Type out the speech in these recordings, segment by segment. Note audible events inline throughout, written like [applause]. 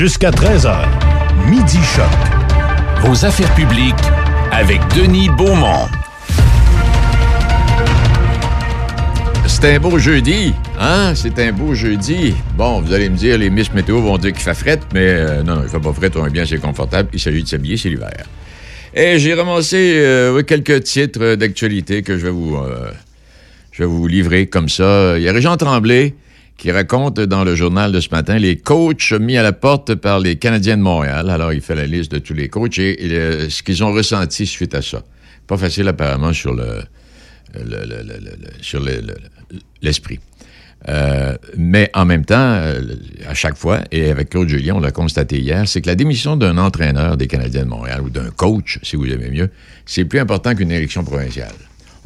jusqu'à 13h. Midi Choc. Vos affaires publiques avec Denis Beaumont. C'est un beau jeudi, hein? C'est un beau jeudi. Bon, vous allez me dire, les Miss Météo vont dire qu'il fait fret, mais euh, non, non, il fait pas fret, on est bien, c'est confortable. Il s'agit de s'habiller, c'est l'hiver. Et j'ai ramassé euh, quelques titres d'actualité que je vais vous, euh, je vais vous livrer comme ça. Il y a Régent Tremblay qui raconte dans le journal de ce matin les coachs mis à la porte par les Canadiens de Montréal. Alors, il fait la liste de tous les coachs et, ce qu'ils ont ressenti suite à ça. Pas facile apparemment sur le, sur l'esprit. Euh, mais en même temps, euh, à chaque fois, et avec Claude Julien, on l'a constaté hier, c'est que la démission d'un entraîneur des Canadiens de Montréal ou d'un coach, si vous aimez mieux, c'est plus important qu'une élection provinciale.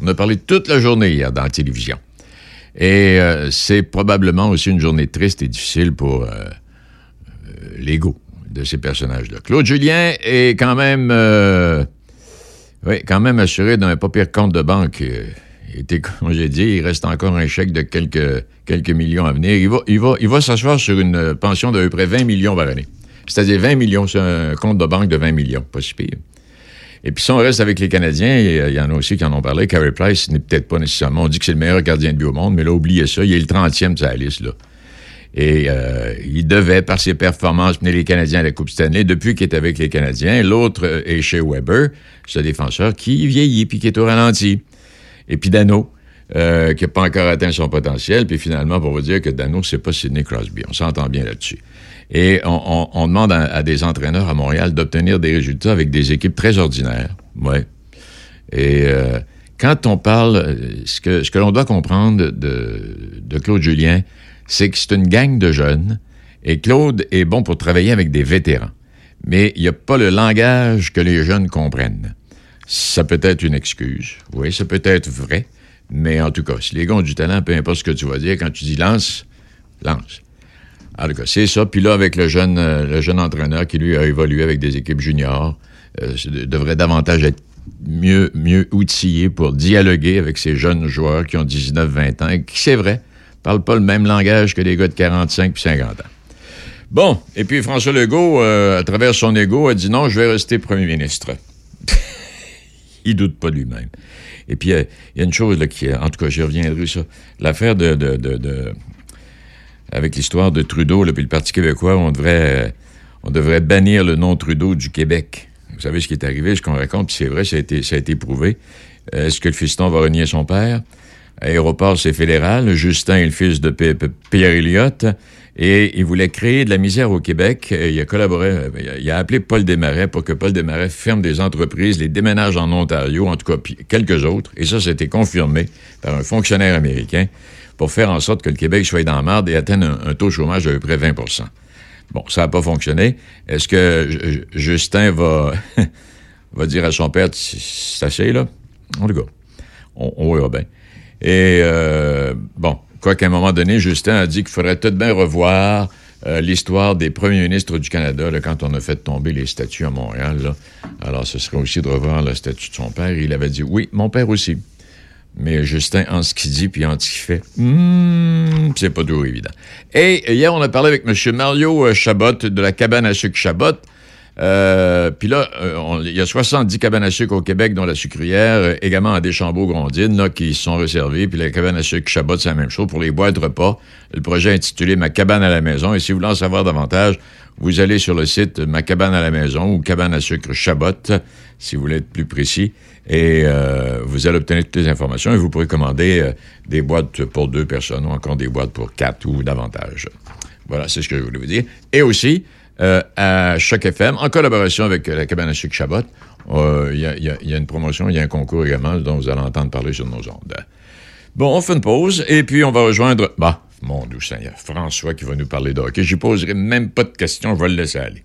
On a parlé toute la journée hier dans la télévision. Et euh, c'est probablement aussi une journée triste et difficile pour l'ego de ces personnages-là. Claude Julien est quand même oui, quand même assuré d'un pas pire compte de banque. Euh, il [laughs] était, dit, il reste encore un chèque de quelques, quelques millions à venir. Il va, il va, il va s'asseoir sur une pension de peu près 20 millions par année. C'est-à-dire 20 millions, c'est un compte de banque de 20 millions, pas si pire. Et puis si on reste avec les Canadiens, il y en a aussi qui en ont parlé, Carey Price n'est peut-être pas nécessairement, on dit que c'est le meilleur gardien de but au monde, mais là, oubliez ça, il est le 30e de sa liste, là. Et euh, il devait, par ses performances, mener les Canadiens à la Coupe Stanley depuis qu'il est avec les Canadiens. L'autre est chez Weber, ce défenseur qui vieillit puis qui est au ralenti. Et puis Dano, euh, qui n'a pas encore atteint son potentiel. Puis finalement, pour vous dire que Dano, c'est pas Sidney Crosby. On s'entend bien là-dessus. Et on, demande à, des entraîneurs à Montréal d'obtenir des résultats avec des équipes très ordinaires. Ouais. Et euh, quand on parle, ce que, ce que l'on doit comprendre de, de Claude Julien, c'est que c'est une gang de jeunes et Claude est bon pour travailler avec des vétérans. Mais il n'y a pas le langage que les jeunes comprennent. Ça peut être une excuse. Oui, ça peut être vrai. Mais en tout cas, si les gars ont du talent, peu importe ce que tu vas dire, quand tu dis lance, lance. En tout c'est ça. Puis là, avec le jeune, euh, le jeune entraîneur qui, lui, a évolué avec des équipes juniors, euh, devrait davantage être mieux, mieux outillé pour dialoguer avec ces jeunes joueurs qui ont 19-20 ans et qui, c'est vrai, parle pas le même langage que les gars de 45 puis 50 ans. Bon, et puis François Legault, euh, à travers son ego, a dit non, je vais rester premier ministre. [laughs] il doute pas lui-même. Et puis, il y, a une chose là, qui, en tout cas, j'y reviendrai ça. L'affaire de, avec l'histoire de Trudeau, puis le Parti québécois, on devrait, on devrait bannir le nom Trudeau du Québec. Vous savez ce qui est arrivé, ce qu'on raconte, c'est vrai, ça a été, ça été prouvé. Est-ce que le fiston va renier son père? Aéroport, c'est fédéral. Justin est le fils de Pierre Elliott. Et il voulait créer de la misère au Québec. il a collaboré, euh, il a appelé Paul Desmarais pour que Paul Desmarais ferme des entreprises, les déménage en Ontario, en tout cas quelques autres. Et ça, c'était confirmé par un fonctionnaire américain pour faire en sorte que le Québec soit dans la marde et atteigne un, taux de chômage de peu près 20% Bon, ça n'a pas fonctionné. Est-ce que Justin [laughs] va, dire à son père, c'est assez, là? En tout cas, on, on bien. Et euh, bon, quoi qu'à un moment donné, Justin a dit qu'il faudrait peut-être bien revoir euh, l'histoire des premiers ministres du Canada quand on a fait tomber les statues à Montréal. Alors, ce serait aussi de revoir la statue de son père. Il avait dit oui, mon père aussi. Mais Justin, en ce qu'il dit puis en ce qu'il fait, hmm, c'est pas toujours évident. Et hier, on a parlé avec M. Mario euh, Chabot de la cabane à sucre Chabot. Euh, puis là, euh, il y a 70 cabanes à sucre au Québec, dont la sucrière, également à Deschambault-Grondines, qui sont réservées. Puis la cabane à sucre Chabot, c'est la même chose. Pour les boîtes repas, le projet est intitulé Ma cabane à la maison. Et si vous voulez en savoir davantage, vous allez sur le site Ma cabane à la maison ou cabane à sucre Chabot, si vous voulez être plus précis. Et vous allez obtenir toutes les informations et vous pourrez commander des boîtes pour deux personnes ou encore des boîtes pour quatre ou davantage. Voilà, c'est ce que je voulais vous dire. Et aussi, euh, à Choc FM, en collaboration avec euh, la cabane à sucre Chabot. Euh, il y, a une promotion, il y a un concours également dont vous allez entendre parler sur nos ondes. Bon, on fait une pause et puis on va rejoindre, bah, mon doux Seigneur, François qui va nous parler de hockey. Je ne poserai même pas de questions, je vais le laisser aller.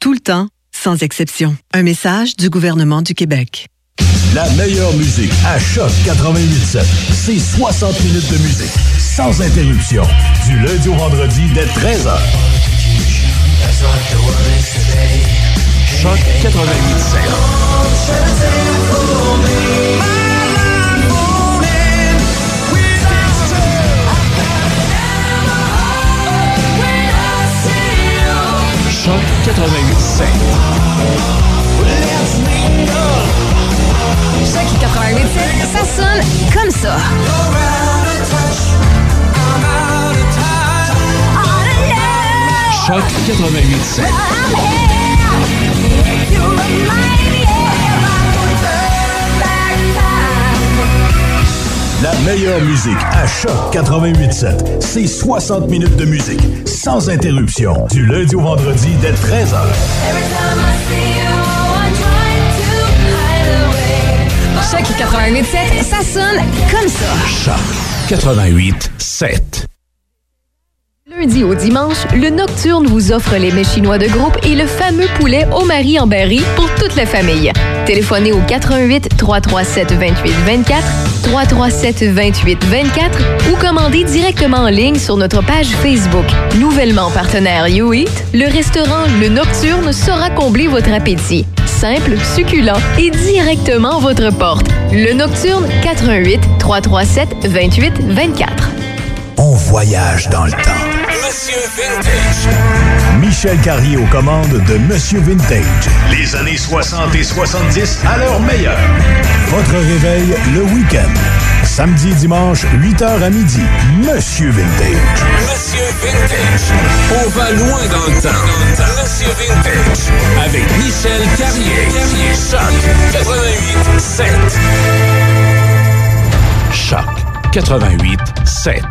tout le temps, sans exception. Un message du gouvernement du Québec. La meilleure musique à Choc 88.7. C'est 60 minutes de musique, sans interruption, du lundi au vendredi dès 13h. Choc 88.7. ça. Choc 88.7. La meilleure musique à Choc 88.7. C'est 60 minutes de musique, sans interruption, du lundi au vendredi dès 13h. 88.7, ça sonne comme ça. Choc 88.7. Lundi au dimanche, le Nocturne vous offre les mets chinois de groupe et le fameux poulet au mari en berry pour toute la famille. Téléphonez au 88 337 28 24 337 28 24 ou commandez directement en ligne sur notre page Facebook. Nouvellement partenaire YouEat, le restaurant Le Nocturne saura combler votre appétit. Simple, succulent et directement à votre porte. Le Nocturne 88 337 28 24. On voyage dans le temps. Monsieur Vintage. Michel Carrier aux commandes de Monsieur Vintage. Les années 60 et 70 à leur meilleur. Votre réveil le week-end. Samedi, dimanche, 8h à midi. Monsieur Vintage. Monsieur Vintage. On va loin dans le temps. Monsieur Vintage. Avec Michel Carrier. Choc 88.7. Choc 88.7.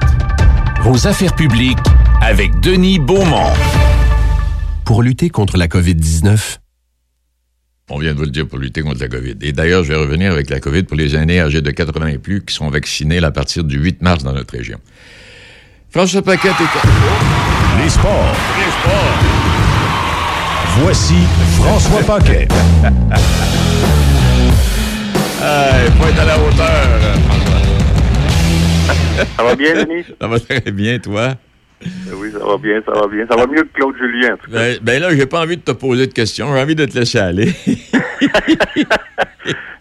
Vos affaires publiques avec Denis Beaumont. Pour lutter contre la COVID-19, On vient de vous le dire pour lutter contre la COVID. Et d'ailleurs, je vais revenir avec la COVID pour les aînés âgés de 80 et plus qui sont vaccinés à partir du 8 mars dans notre région. François Paquette est... Les sports. Les sports. Voici François Paquet. Il [laughs] faut être à la hauteur, François. Ça va bien, Denis? Ça va très bien, toi? Oui, ça va bien, ça va bien. Ça va mieux que Claude Julien, en tout cas. Ben, ben là, j'ai pas envie de te poser de questions. J'ai envie de te laisser aller. [laughs]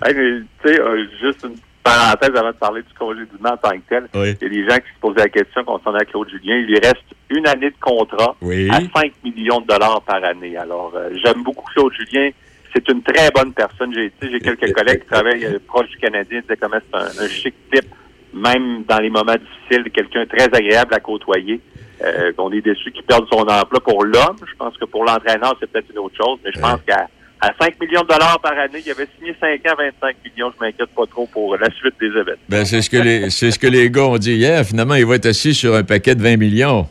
Hey, mais, tu sais, euh, juste une parenthèse avant de parler du congédiement en tant que tel. Oui. Il y a des gens qui se posaient la question concernant Claude Julien. Il lui reste une année de contrat Oui. à 5 millions de dollars par année. Alors, euh, j'aime beaucoup Claude Julien. C'est une très bonne personne. J'ai j'ai quelques collègues qui travaillent euh, proche du Canadien. Ils disaient comment c'est un, un chic type, même dans les moments difficiles, quelqu'un très agréable à côtoyer. Euh, on est déçu qu'il perde son emploi pour l'homme. Je pense que pour l'entraîneur, c'est peut-être une autre chose, mais je pense qu'à à 5 millions de dollars par année, il avait signé 5 ans, 25 millions. Je m'inquiète pas trop pour la suite des événements. ben, c'est ce que les, c'est ce que les gars ont dit hier. Finalement, il va être assis sur un paquet de 20 millions.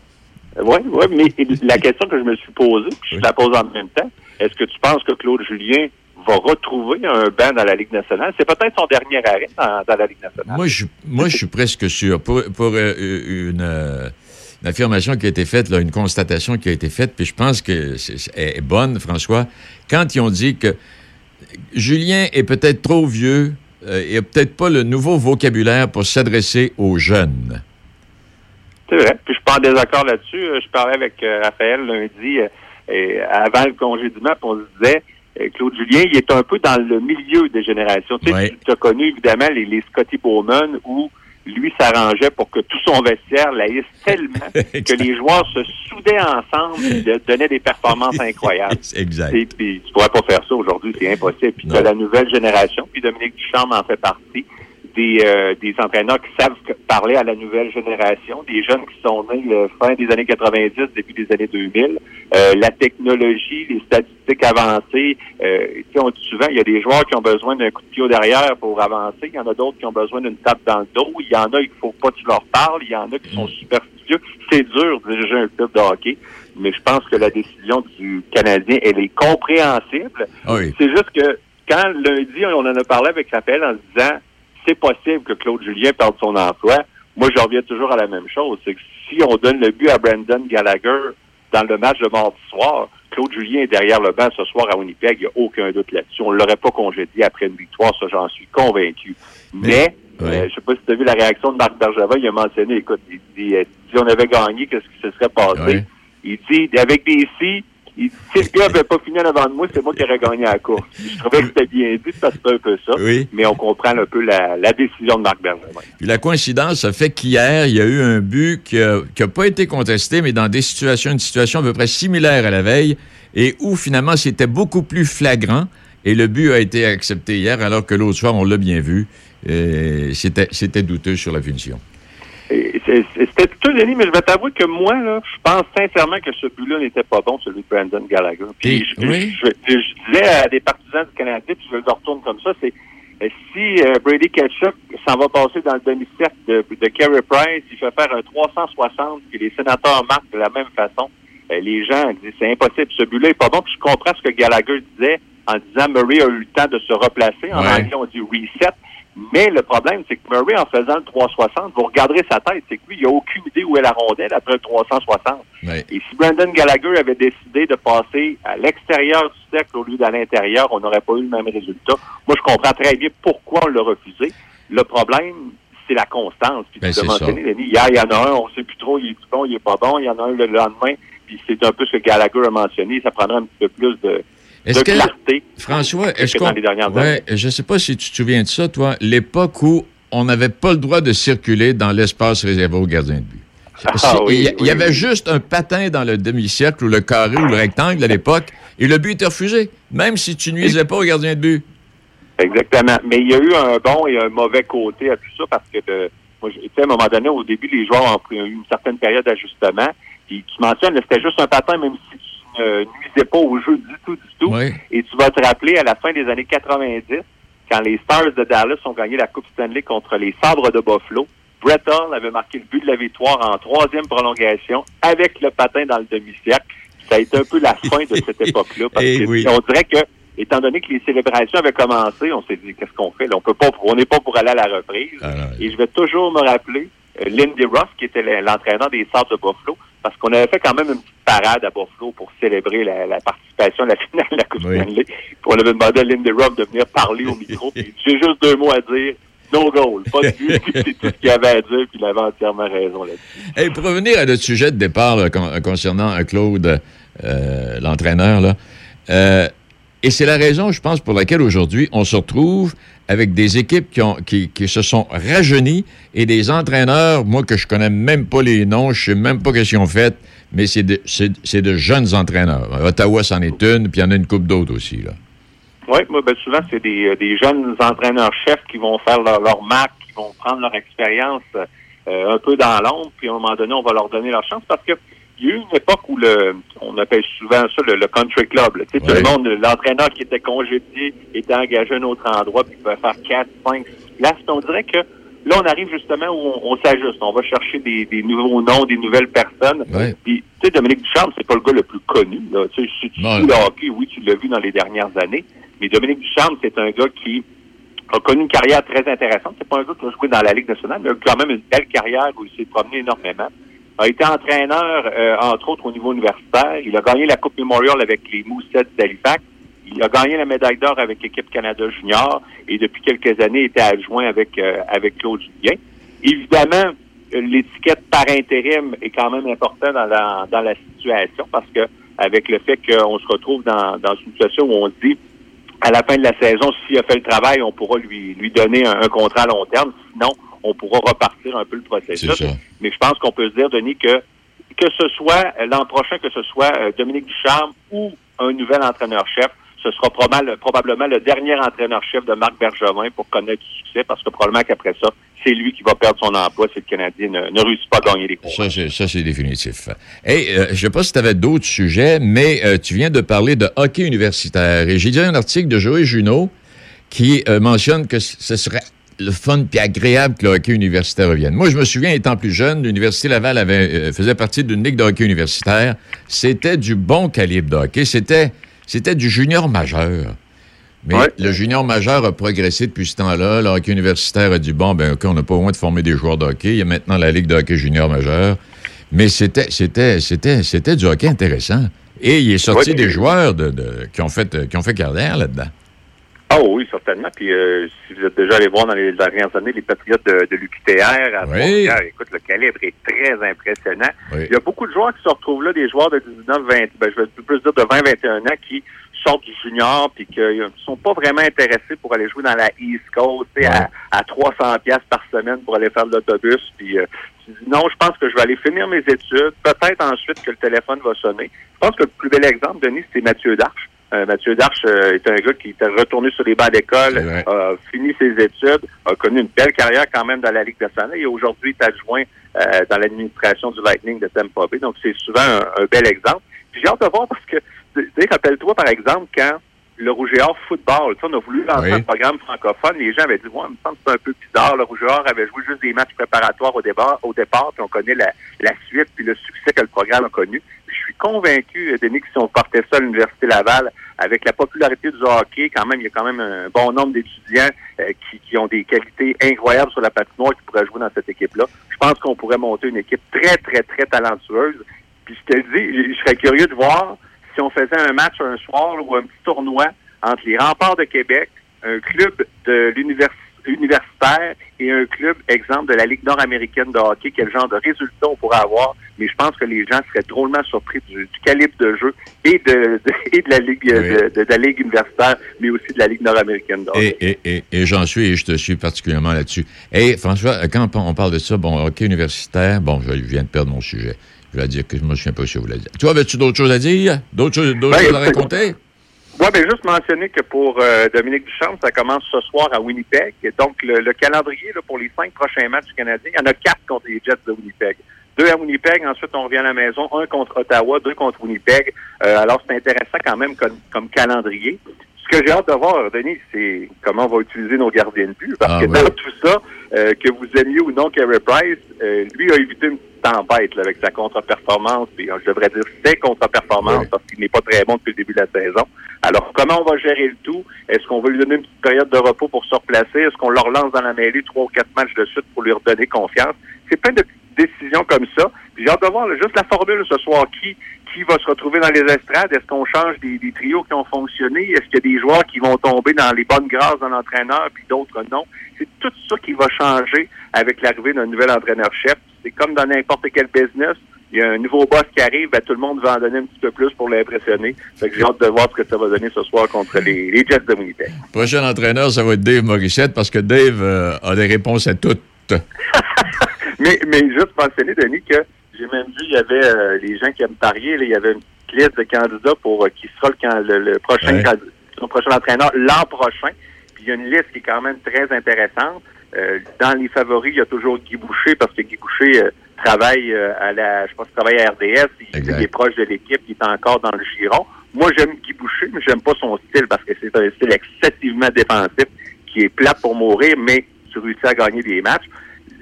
Oui, oui, mais la question que je me suis posée, puis je Oui. la pose en même temps, est-ce que tu penses que Claude Julien va retrouver un banc dans la Ligue nationale? C'est peut-être son dernier arrêt dans, dans la Ligue nationale. Moi, je, moi, je suis presque sûr. Pour, pour euh, une, euh, une affirmation qui a été faite, là, une constatation qui a été faite, puis je pense que c'est est bonne, François, quand ils ont dit que Julien est peut-être trop vieux euh, et a peut-être pas le nouveau vocabulaire pour s'adresser aux jeunes. C'est vrai. Puis je suis pas en désaccord là-dessus. Euh, Je parlais avec euh, Raphaël lundi euh, et avant le congédiement, puis on se disait euh, Claude Julien, il est un peu dans le milieu des générations. Tu sais, tu as connu évidemment les, les Scotty Bowman où lui s'arrangeait pour que tout son vestiaire laïsse tellement [laughs] que les joueurs se soudaient ensemble et de- donnaient des performances incroyables. [laughs] exact. Et puis, tu pourrais pas faire ça aujourd'hui, c'est impossible. Puis, tu Non. la nouvelle génération, puis Dominique Ducharme en fait partie, des, euh, des entraîneurs qui savent parler à la nouvelle génération, des jeunes qui sont nés euh, fin des années 90, début des années 2000. Euh, la technologie, les statistiques avancées. Euh, on dit souvent, il y a des joueurs qui ont besoin d'un coup de pied au derrière pour avancer. Il y en a d'autres qui ont besoin d'une tape dans le dos. Il y en a, il faut pas que tu leur parles. Il y en a qui sont superstitieux. C'est dur de diriger un club de hockey. Mais je pense que la décision du Canadien, elle est compréhensible. Ah oui. C'est juste que quand lundi, on en a parlé avec Raphaël en se disant c'est possible que Claude Julien perde son emploi, moi je reviens toujours à la même chose. C'est que si on donne le but à Brandon Gallagher dans le match de mardi soir. Claude Julien est derrière le banc ce soir à Winnipeg, il n'y a aucun doute là-dessus. On ne l'aurait pas congédié après une victoire, ça j'en suis convaincu. Mais, euh, je sais pas si tu as vu la réaction de Marc Bergevin, il a mentionné, écoute, il dit, euh, si on avait gagné, qu'est-ce qui se serait passé? Il dit, avec des si, il dit, si le gars n'avait pas fini en avant de moi, c'est moi qui aurais gagné la course. Je trouvais que c'était bien dit, parce que c'est un peu ça. Oui. Mais on comprend un peu la, la décision de Marc Bergevin. Puis la coïncidence a fait qu'hier, il y a eu un but qui n'a pas été contesté, mais dans des situations, une situation à peu près similaire à la veille, et où finalement c'était beaucoup plus flagrant, et le but a été accepté hier, alors que l'autre soir, on l'a bien vu, c'était douteux sur la punition. C'était tout Denis, mais je vais t'avouer que moi, là, je pense sincèrement que ce but-là n'était pas bon, celui de Brandon Gallagher. Puis je, oui. je- je- je disais à des partisans du Canadien, puis je le retourne comme ça, c'est euh, si euh, Brady Ketchup s'en va passer dans le demi-cercle de, de Carey Price, il fait faire un 360, puis les sénateurs marquent de la même façon, euh, les gens disent c'est impossible, ce but-là est pas bon. Puis je comprends ce que Gallagher disait en disant Murray a eu le temps de se replacer. En Ouais. anglais, on dit reset. Mais le problème, c'est que Murray, en faisant le 360, vous regarderez sa tête, c'est que lui, il n'a aucune idée où est la rondelle après le 360. Ouais. Et si Brandon Gallagher avait décidé de passer à l'extérieur du cercle au lieu d'à l'intérieur, on n'aurait pas eu le même résultat. Moi, je comprends très bien pourquoi on l'a refusé. Le problème, c'est la constance. Puis Ben, tu mentionné, Denis, hier, il y en a un, on sait plus trop, il est bon, il est pas bon. Il y en a un le lendemain, puis c'est un peu ce que Gallagher a mentionné. Ça prendrait un petit peu plus de, de que, clarté. François, est-ce que qu'on... dans les dernières Ouais, je ne sais pas si tu te souviens de ça, toi, l'époque où on n'avait pas le droit de circuler dans l'espace réservé aux gardiens de but. [laughs] Ah, oui, il y, oui, il y avait oui. juste un patin dans le demi-cercle ou le carré ou le rectangle à l'époque, et le but était refusé, même si tu nuisais pas au gardien de but. Exactement. Mais il y a eu un bon et un mauvais côté à tout ça parce que, de, moi, tu sais, à un moment donné, au début, les joueurs ont pris une certaine période d'ajustement. Puis tu mentionnes, c'était juste un patin, même si tu ne pas au jeu du tout, du tout. Oui. Et tu vas te rappeler, à la fin des années 90, quand les Stars de Dallas ont gagné la Coupe Stanley contre les Sabres de Buffalo, Brett Hull avait marqué le but de la victoire en troisième prolongation avec le patin dans le demi-cercle. Ça a été un peu la fin de cette [laughs] époque-là. Parce Eh que oui. on dirait que, étant donné que les célébrations avaient commencé, on s'est dit, qu'est-ce qu'on fait? Là, on peut pas, on n'est pas pour aller à la reprise. Ah. Et je vais toujours me rappeler Lindy Ruff, qui était le- l'entraîneur des Sabres de Buffalo, parce qu'on avait fait quand même une petite parade à Buffalo pour célébrer la, la participation à la [laughs] finale de la Coupe Oui. Stanley. Puis on avait demandé à Lindy Ruff de venir parler au micro. [laughs] J'ai juste deux mots à dire. No goal, pas de but. [laughs] C'est tout ce qu'il avait à dire, puis il avait entièrement raison là-dessus. Hey, pour revenir à notre sujet de départ là, con- concernant euh, Claude, euh, l'entraîneur, là, euh, et c'est la raison, je pense, pour laquelle aujourd'hui, on se retrouve avec des équipes qui, se sont rajeunies et des entraîneurs, moi, que je connais même pas les noms, je sais même pas qu'est-ce qu'ils ont fait, mais c'est de, c'est, de jeunes entraîneurs. Ottawa, c'en est une, puis il y en a une coupe d'autres aussi, là. Oui, ben, souvent, c'est des, euh, des jeunes entraîneurs-chefs qui vont faire leur, leur marque, qui vont prendre leur expérience euh, un peu dans l'ombre, puis à un moment donné, on va leur donner leur chance parce que il y a eu une époque où le, on appelle souvent ça le, le country club. là. Tu sais, Tout le monde, l'entraîneur qui était congédié était engagé à un autre endroit, puis il pouvait faire 4, 5, 6 places. On dirait que là, on arrive justement où on, on s'ajuste. On va chercher des, des nouveaux noms, des nouvelles personnes. Ouais. Puis, tu sais, Dominique Ducharme, c'est pas le gars le plus connu. Là. Tu sais, si tu suis le hockey, oui, tu l'as vu dans les dernières années. Mais Dominique Ducharme, c'est un gars qui a connu une carrière très intéressante. C'est pas un gars qui a joué dans la Ligue nationale, mais a quand même une belle carrière où il s'est promené énormément. A été entraîneur, euh, entre autres, au niveau universitaire. Il a gagné la Coupe Memorial avec les Moussets d'Halifax. Il a gagné la médaille d'or avec l'équipe Canada Junior et depuis quelques années, il était adjoint avec, euh, avec Claude Julien. Évidemment, l'étiquette par intérim est quand même importante dans la, dans la situation parce que avec le fait qu'on se retrouve dans, dans une situation où on se dit à la fin de la saison, s'il a fait le travail, on pourra lui, lui donner un contrat à long terme. Sinon, on pourra repartir un peu le processus. Mais je pense qu'on peut se dire, Denis, que que ce soit euh, l'an prochain, que ce soit euh, Dominique Ducharme ou un nouvel entraîneur-chef, ce sera probable- probablement le dernier entraîneur-chef de Marc Bergevin pour connaître du succès, parce que probablement qu'après ça, c'est lui qui va perdre son emploi si le Canadien ne, ne réussit pas à gagner les combats. Ça, c'est, définitif. Hey, euh, je sais pas si tu avais d'autres sujets, mais euh, tu viens de parler de hockey universitaire. Et j'ai lu un article de Joël Junot qui euh, mentionne que ce serait le fun puis agréable que le hockey universitaire revienne. Moi, je me souviens, étant plus jeune, l'Université Laval avait, euh, faisait partie d'une ligue de hockey universitaire. C'était du bon calibre de hockey. C'était, c'était du junior majeur. Mais Ouais. le junior majeur a progressé depuis ce temps-là. Le hockey universitaire a dit bon, ben, OK, on n'a pas besoin de former des joueurs de hockey. Il y a maintenant la Ligue de hockey junior majeur. Mais c'était, c'était, c'était, c'était du hockey intéressant. Et il est sorti des joueurs de, de- qui, ont fait, qui ont fait carrière là-dedans. Ah oui, certainement. Puis euh, si vous êtes déjà allé voir dans les dernières années les Patriotes de, de l'UQTR à Oui. Écoute, le calibre est très impressionnant. Oui. Il y a beaucoup de joueurs qui se retrouvent là, des joueurs de 19, 20, ben, je vais plus dire de 20, 21 ans, qui sortent du junior puis qui ne sont pas vraiment intéressés pour aller jouer dans la East Coast, tu sais, à, à 300 pièces par semaine pour aller faire de l'autobus. Puis euh, tu dis, non, je pense que je vais aller finir mes études. Peut-être ensuite que le téléphone va sonner. Je pense que le plus bel exemple, Denis, c'est Mathieu Darche. Euh, Mathieu Darche euh, est un gars qui était retourné sur les bancs d'école, a fini ses études, a connu une belle carrière quand même dans la Ligue nationale et aujourd'hui est adjoint euh, dans l'administration du Lightning de Tampa Bay. Donc c'est souvent un, un bel exemple. Puis j'ai hâte de voir parce que, tu sais, rappelle-toi par exemple quand le Rouge et Or football, tu sais, on a voulu lancer Oui. un programme francophone, les gens avaient dit, ouais, il me semble que c'est un peu bizarre, le Rouge et Or avait joué juste des matchs préparatoires au départ, au départ puis on connaît la, la suite puis le succès que le programme a connu. Je suis convaincu, euh, Denis, que si on partait ça à l'Université Laval, avec la popularité du hockey, quand même, il y a quand même un bon nombre d'étudiants euh, qui, ont des qualités incroyables sur la patinoire qui pourraient jouer dans cette équipe-là. Je pense qu'on pourrait monter une équipe très, très, très talentueuse. Puis je te le dis, je- serais curieux de voir si on faisait un match un soir ou un petit tournoi entre les remparts de Québec, un club de l'univers- universitaire et un club, exemple, de la Ligue nord-américaine de hockey, quel genre de résultats on pourrait avoir. Mais je pense que les gens seraient drôlement surpris du, du calibre de jeu et de, de- [laughs] et de la Ligue Oui. de, de- de la Ligue universitaire, mais aussi de la Ligue nord-américaine. Et, et, et, et j'en suis et je te suis particulièrement là-dessus. Et François, quand on parle de ça, bon, hockey universitaire, bon, je viens de perdre mon sujet. Je vais dire que je me souviens pas si vous voulez dire. Toi, avais-tu d'autres choses à dire? D'autres choses, Ben, choses à raconter? Oui, bien, juste mentionner que pour euh, Dominique Duchamp, ça commence ce soir à Winnipeg. Et donc, le, le calendrier là, pour les cinq prochains matchs du Canadien, il y en a quatre contre les Jets de Winnipeg. Deux à Winnipeg, ensuite on revient à la maison, un contre Ottawa, deux contre Winnipeg. Euh, alors, c'est intéressant quand même comme, comme calendrier. Ce que j'ai hâte de voir, Denis, c'est comment on va utiliser nos gardiens de but. Parce Ah, que oui. dans tout ça, euh, que vous aimiez ou non Carey Price, euh, lui a évité une petite tempête là, avec sa contre-performance. Puis, euh, je devrais dire ses contre-performances Oui. parce qu'il n'est pas très bon depuis le début de la saison. Alors, comment on va gérer le tout? Est-ce qu'on va lui donner une petite période de repos pour se replacer? Est-ce qu'on le relance dans la mêlée trois ou quatre matchs de suite pour lui redonner confiance? C'est plein de petites décisions comme ça. Puis j'ai hâte de voir là, juste la formule ce soir. Qui, qui va se retrouver dans les estrades? Est-ce qu'on change des, des trios qui ont fonctionné? Est-ce qu'il y a des joueurs qui vont tomber dans les bonnes grâces d'un entraîneur puis d'autres non? C'est tout ça qui va changer avec l'arrivée d'un nouvel entraîneur-chef. C'est comme dans n'importe quel business. Il y a un nouveau boss qui arrive, ben, tout le monde va en donner un petit peu plus pour l'impressionner. Fait que j'ai hâte de voir ce que ça va donner ce soir contre les, les Jets de Winnipeg. Prochain entraîneur, ça va être Dave Morissette parce que Dave euh, a des réponses à toutes. [laughs] Mais, mais juste mentionner, Denis, que j'ai même vu, il y avait euh, les gens qui aiment parier, là, il y avait une liste de candidats pour euh, qui sera le, le, le prochain, Ouais. son prochain entraîneur l'an prochain. Puis il y a une liste qui est quand même très intéressante. Euh, dans les favoris, il y a toujours Guy Boucher, parce que Guy Boucher euh, travaille euh, à la, je pense qu'il travaille à RDS, il, il est proche de l'équipe, il est encore dans le giron. Moi, j'aime Guy Boucher, mais j'aime pas son style parce que c'est un style excessivement défensif qui est plat pour mourir, mais tu réussis à gagner des matchs.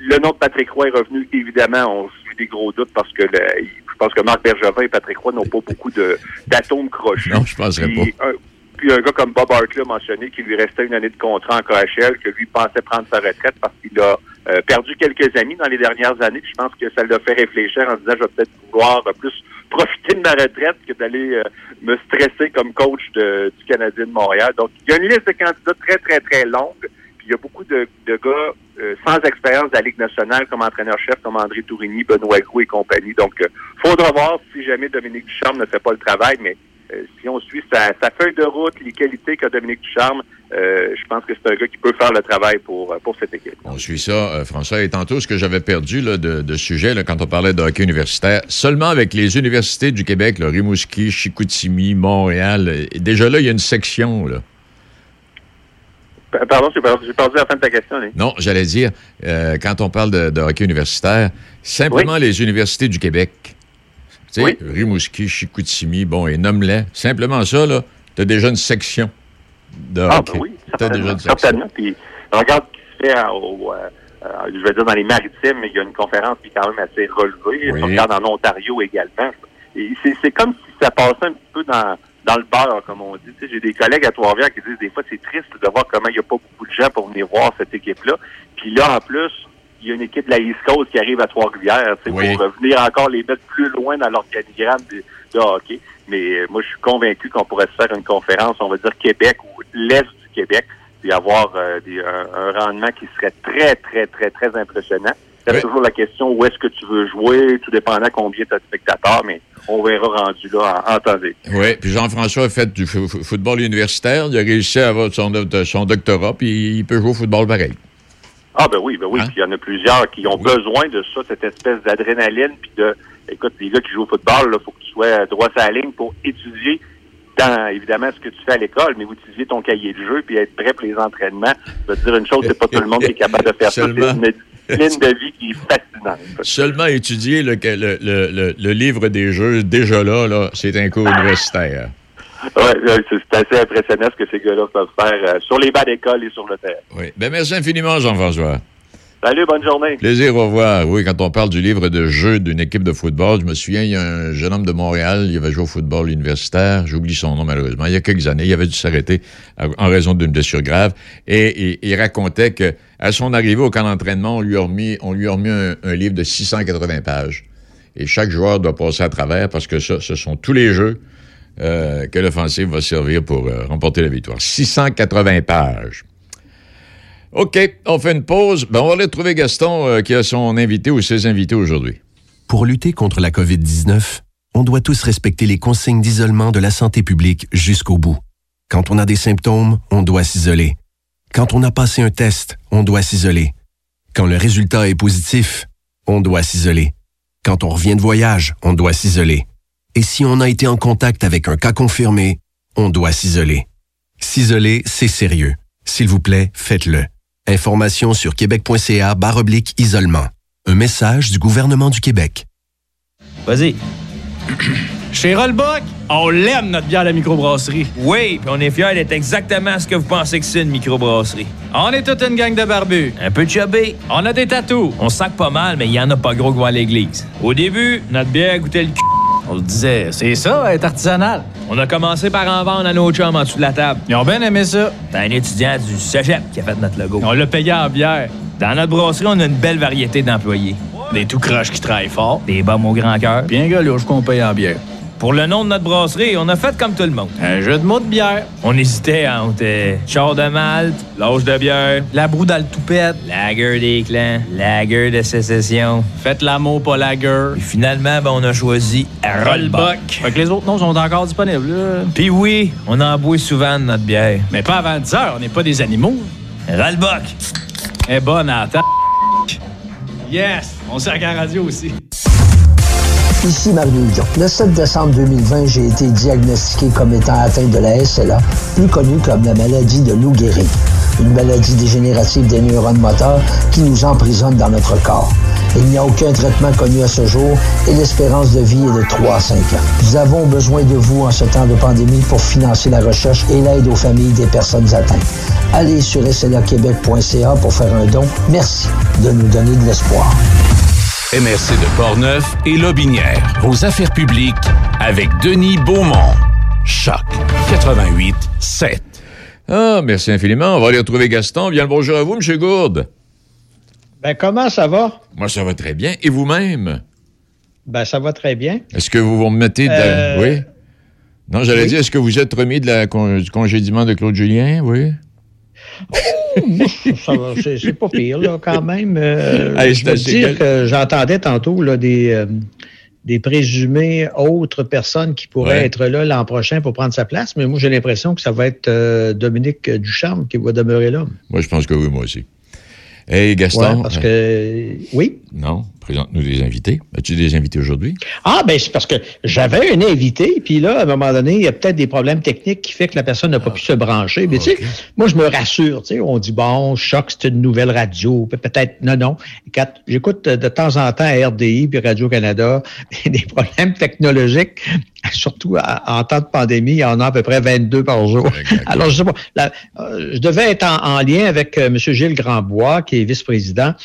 Le nom de Patrick Roy est revenu, évidemment, on se fait des gros doutes parce que le- je pense que Marc Bergevin et Patrick Roy n'ont pas beaucoup d'atomes crochus. Non, je penserais Puis, pas. un, puis un gars comme Bob Hartley a mentionné qu'il lui restait une année de contrat en KHL, que lui pensait prendre sa retraite parce qu'il a euh, perdu quelques amis dans les dernières années. Puis je pense que ça l'a fait réfléchir en disant je vais peut-être vouloir euh, plus profiter de ma retraite que d'aller euh, me stresser comme coach de- du Canadien de Montréal. Donc il y a une liste de candidats très, très, très longue. Il y a beaucoup de, de gars euh, sans expérience de la Ligue nationale comme entraîneur-chef, comme André Tourigny, Benoît Gros et compagnie. Donc, il faudra voir si jamais Dominique Ducharme ne fait pas le travail, mais euh, si on suit sa, sa feuille de route, les qualités qu'a Dominique Ducharme, euh, je pense que c'est un gars qui peut faire le travail pour, euh, pour cette équipe. On suit ça, euh, François. Et tantôt, ce que j'avais perdu là, de, de sujet là, quand on parlait de hockey universitaire, seulement avec les universités du Québec, là, Rimouski, Chicoutimi, Montréal, euh, déjà là, il y a une section. Là. Pardon, j'ai perdu, la fin de ta question. Non, j'allais dire, euh, quand on parle de, de hockey universitaire, simplement les universités du Québec. Tu sais, Oui. Rimouski, Chicoutimi, bon, et nomme-les. Simplement ça, là, t'as déjà une section de Ah, hockey. ben oui, T'as déjà certainement. une section. certainement. Puis, regarde ce qui se fait hein, au, euh, euh, je vais dire dans les maritimes, mais il y a une conférence qui est quand même assez relevée. Oui. On regarde en Ontario également. C'est comme si ça passait un petit peu dans, dans le beurre, comme on dit. J'ai des collègues à Trois-Rivières qui disent des fois c'est triste de voir comment il n'y a pas beaucoup de gens pour venir voir cette équipe-là. Puis là, en plus, il y a une équipe de la East Coast qui arrive à Trois-Rivières, Oui. pour venir encore les mettre plus loin dans l'organigramme de, de hockey. Mais euh, moi, je suis convaincu qu'on pourrait se faire une conférence, on va dire Québec ou l'Est du Québec, puis avoir euh, des- un, un rendement qui serait très, très, très, très impressionnant. Oui. toujours la question où est-ce que tu veux jouer, tout dépendant combien tu as de spectateurs, mais on verra rendu là en, en temps. Oui, puis Jean-François a fait du fo- fo- football universitaire. Il a réussi à avoir son, do- son doctorat, puis il peut jouer au football pareil. Ah ben oui, ben oui. Hein? Puis il y en a plusieurs qui ont Oui. besoin de ça, cette espèce d'adrénaline, puis de écoute, les gars qui jouent au football, il faut que tu sois droit sur la ligne pour étudier dans évidemment ce que tu fais à l'école, mais étudier ton cahier de jeu puis être prêt pour les entraînements. Je veux te dire une chose, c'est pas tout le monde qui est capable de faire ça. C'est une discipline de vie qui est fascinante. Seulement étudier le, le, le, le- livre des jeux, déjà là, là c'est un cours universitaire. Ouais, c'est c'est assez impressionnant ce que ces gars-là peuvent faire euh, sur les bancs d'école et sur le terrain. Oui. Ben, merci infiniment, Jean-François. Salut, bonne journée. Plaisir, au revoir. Oui, quand on parle du livre de jeu d'une équipe de football, je me souviens, il y a un jeune homme de Montréal, il avait joué au football universitaire, j'oublie son nom malheureusement, il y a quelques années, il avait dû s'arrêter en raison d'une blessure grave, et, il racontait que à son arrivée au camp d'entraînement, on lui a remis, un, livre de 680 pages. Et chaque joueur doit passer à travers parce que ce sont tous les jeux euh, que l'offensive va servir pour euh, remporter la victoire. 680 pages. OK, on fait une pause. Ben, on va aller trouver Gaston euh, qui a son invité ou ses invités aujourd'hui. Pour lutter contre la COVID-19, on doit tous respecter les consignes d'isolement de la santé publique jusqu'au bout. Quand on a des symptômes, on doit s'isoler. Quand on a passé un test, on doit s'isoler. Quand le résultat est positif, on doit s'isoler. Quand on revient de voyage, on doit s'isoler. Et si on a été en contact avec un cas confirmé, on doit s'isoler. S'isoler, c'est sérieux. S'il vous plaît, faites-le. Information sur québec.ca barre oblique isolement. Un message du gouvernement du Québec. Vas-y. [clears throat] Chez Rollbuck, on l'aime notre bière à la microbrasserie. Oui, puis on est fiers d'être exactement ce que vous pensez que c'est une microbrasserie. On est toute une gang de barbus. Un peu chubby. On a des tatous. On sac pas mal, mais il y en a pas gros qui vont à l'église. Au début, notre bière goûtait le cul. On se disait, c'est ça, être artisanal. On a commencé par en vendre à nos chums en dessous de la table. Ils ont bien aimé ça. C'est un étudiant du cégep qui a fait notre logo. On l'a payé en bière. Dans notre brasserie, on a une belle variété d'employés. Des tout croches qui travaillent fort. Des bombes au grand cœur. Bien gars, qu'on paye en bière. Pour le nom de notre brasserie, on a fait comme tout le monde. Un jeu de mots de bière. On hésitait entre euh, char de malte, l'âge de bière, La broue dans le toupette. lager des clans, lager de sécession. Faites l'amour, pas la gueule. Puis finalement, ben, on a choisi Rollbuck. Fait que les autres noms sont encore disponibles, là. Puis oui, on en boit souvent de notre bière. Mais pas avant 10 heures, on n'est pas des animaux. Rollbuck. Est bonne table. Yes! On sert à la radio aussi. Ici Mario Dion. Le 7 décembre 2020, j'ai été diagnostiqué comme étant atteint de la SLA, plus connue comme la maladie de Lou Gehrig, une maladie dégénérative des neurones moteurs qui nous emprisonne dans notre corps. Il n'y a aucun traitement connu à ce jour et l'espérance de vie est de 3 à 5 ans. Nous avons besoin de vous en ce temps de pandémie pour financer la recherche et l'aide aux familles des personnes atteintes. Allez sur slaquebec.ca pour faire un don. Merci de nous donner de l'espoir. MRC de Portneuf et Lobinière. Vos affaires publiques avec Denis Beaumont. Choc 88 7. Ah, merci infiniment. On va aller retrouver Gaston. Bien le bonjour à vous, M. Gourde. Ben, comment ça va? Moi, ça va très bien. Et vous-même? Ben, ça va très bien. Est-ce que vous vous remettez de la... Euh, Oui? Non, j'allais oui. dire, est-ce que vous êtes remis de la con- du congédiement de Claude Julien? Oui? [laughs] C'est pas pire, là, quand même. Euh, Hey, je c'est veux assez dire que j'entendais tantôt là, des, euh, des présumées autres personnes qui pourraient Ouais. être là l'an prochain pour prendre sa place, mais moi, j'ai l'impression que ça va être euh, Dominique Ducharme qui va demeurer là. Moi, je pense que oui, moi aussi. Hey, Gaston. Ouais, parce que... Oui? Non, présente-nous des invités. As-tu des invités aujourd'hui? Ah, ben c'est parce que j'avais un invité, puis là, à un moment donné, il y a peut-être des problèmes techniques qui fait que la personne n'a pas pu se brancher. Mais tu sais, moi, je me rassure, tu sais, on dit, bon, choc, c'est une nouvelle radio, Pe- peut-être, non, non. Quand J'écoute de temps en temps à RDI puis Radio-Canada [laughs] des problèmes technologiques, [laughs] surtout en temps de pandémie, il y en a à peu près 22 par jour. [laughs] Alors, je sais pas, la- euh, je devais être en, en lien avec euh, M. Gilles Grandbois, qui est vice-président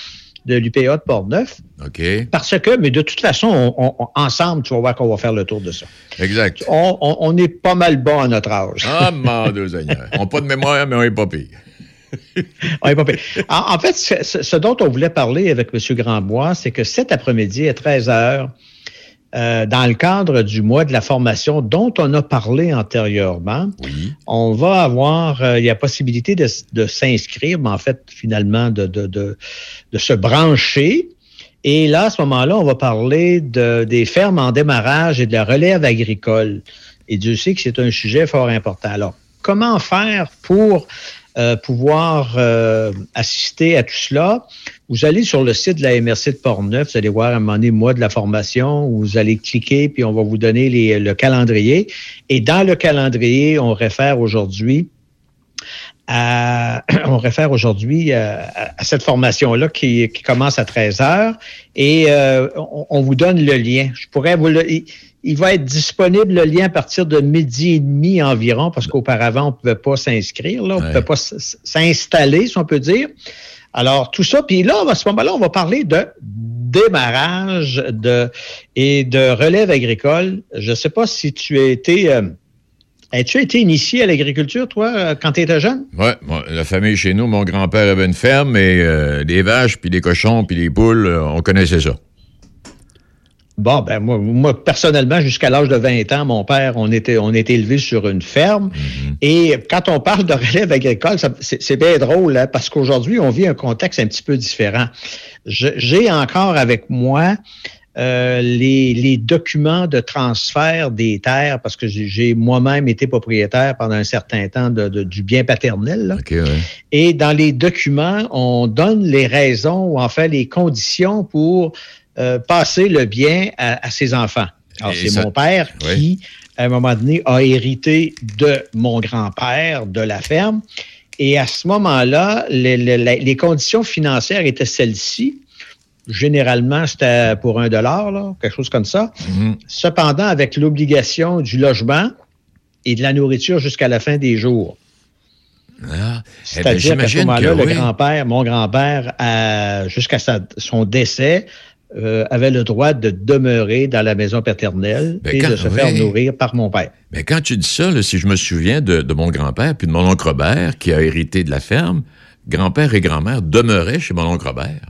de l'UPA de Portneuf. OK. Parce que, mais de toute façon, on- on- ensemble, tu vas voir qu'on va faire le tour de ça. Exact. On, on- on est pas mal bon à notre âge. Ah, mon Dieu Seigneur. [laughs] On n'a pas de mémoire, mais on n'est pas pire. Ouais, pas pire. en, en fait, ce, ce dont on voulait parler avec M. Grandbois, c'est que cet après-midi, à 13 heures, euh, dans le cadre du mois de la formation dont on a parlé antérieurement, on va avoir, euh, il y a possibilité de, de s'inscrire, mais en fait, finalement, de, de, de, de se brancher. Et là, à ce moment-là, on va parler de, des fermes en démarrage et de la relève agricole. Et Dieu sait que c'est un sujet fort important. Alors, comment faire pour euh, pouvoir euh, assister à tout cela. Vous allez sur le site de la MRC de Portneuf, vous allez voir à un moment donné, mois de la formation, vous allez cliquer, puis on va vous donner le calendrier. Et dans le calendrier, on réfère aujourd'hui à, [clears throat] on réfère aujourd'hui à, à, cette formation-là qui, qui, commence à 13 heures et euh, on, on, vous donne le lien. Je pourrais vous le, il va être disponible le lien à partir de midi et demi environ, parce qu'auparavant, on ne pouvait pas s'inscrire, là, on ne pouvait pas s'installer, si on peut dire. Alors, tout ça, puis là, à ce moment-là, on va parler de démarrage de, et de relève agricole. Je ne sais pas si tu as été... Euh, As-tu été initié à l'agriculture, toi, euh, quand tu étais jeune? Oui, la famille chez nous, mon grand-père avait une ferme et euh, des vaches, puis des cochons, puis des poules, euh, on connaissait ça. Bon, ben moi, moi personnellement, jusqu'à l'âge de 20 ans, mon père, on était, on était élevé sur une ferme. Mm-hmm. Et quand on parle de relève agricole, c'est bien drôle, hein, parce qu'aujourd'hui, on vit un contexte un petit peu différent. J'ai encore avec moi euh, les, les, documents de transfert des terres, parce que j'ai moi-même été propriétaire pendant un certain temps de, de, du bien paternel. Okay, ouais. Et dans les documents, on donne les raisons ou en fait les conditions pour euh, passer le bien à, à ses enfants. Alors, c'est mon père qui, à un moment donné, a hérité de mon grand-père de la ferme. Et à ce moment-là, les, les, les conditions financières étaient celles-ci. Généralement, c'était pour un dollar, là, quelque chose comme ça. Mm-hmm. Cependant, avec l'obligation du logement et de la nourriture jusqu'à la fin des jours. Ah, C'est-à-dire qu'à ce moment-là, le grand-père, mon grand-père, jusqu'à son décès, euh, avait le droit de demeurer dans la maison paternelle ben et quand, de se oui. faire nourrir par mon père. Mais quand tu dis ça, là, si je me souviens de, de, mon grand-père puis de mon oncle Robert qui a hérité de la ferme, grand-père et grand-mère demeuraient chez mon oncle Robert.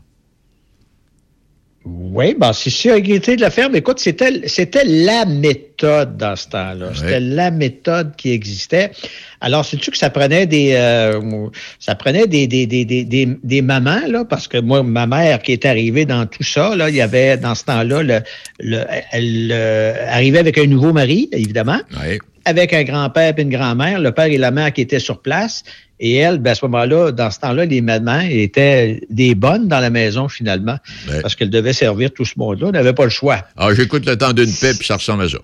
Oui, ben, c'est ça, hérité de la ferme. Écoute, c'était, c'était la méthode dans ce temps-là. Ouais. C'était la méthode qui existait. Alors, sais-tu que ça prenait des, euh, ça prenait des, des, des, des, des, mamans, là, parce que moi, ma mère qui est arrivée dans tout ça, là, il y avait, dans ce temps-là, le, le, elle euh, arrivait avec un nouveau mari, évidemment. Ouais. Avec un grand-père et une grand-mère, le père et la mère qui étaient sur place. Et elle, ben, à ce moment-là, dans ce temps-là, les mamans étaient des bonnes dans la maison, finalement, parce qu'elles devaient servir tout ce monde-là. On n'avait pas le choix. Ah, j'écoute le temps d'une paix, puis ça ressemble à ça.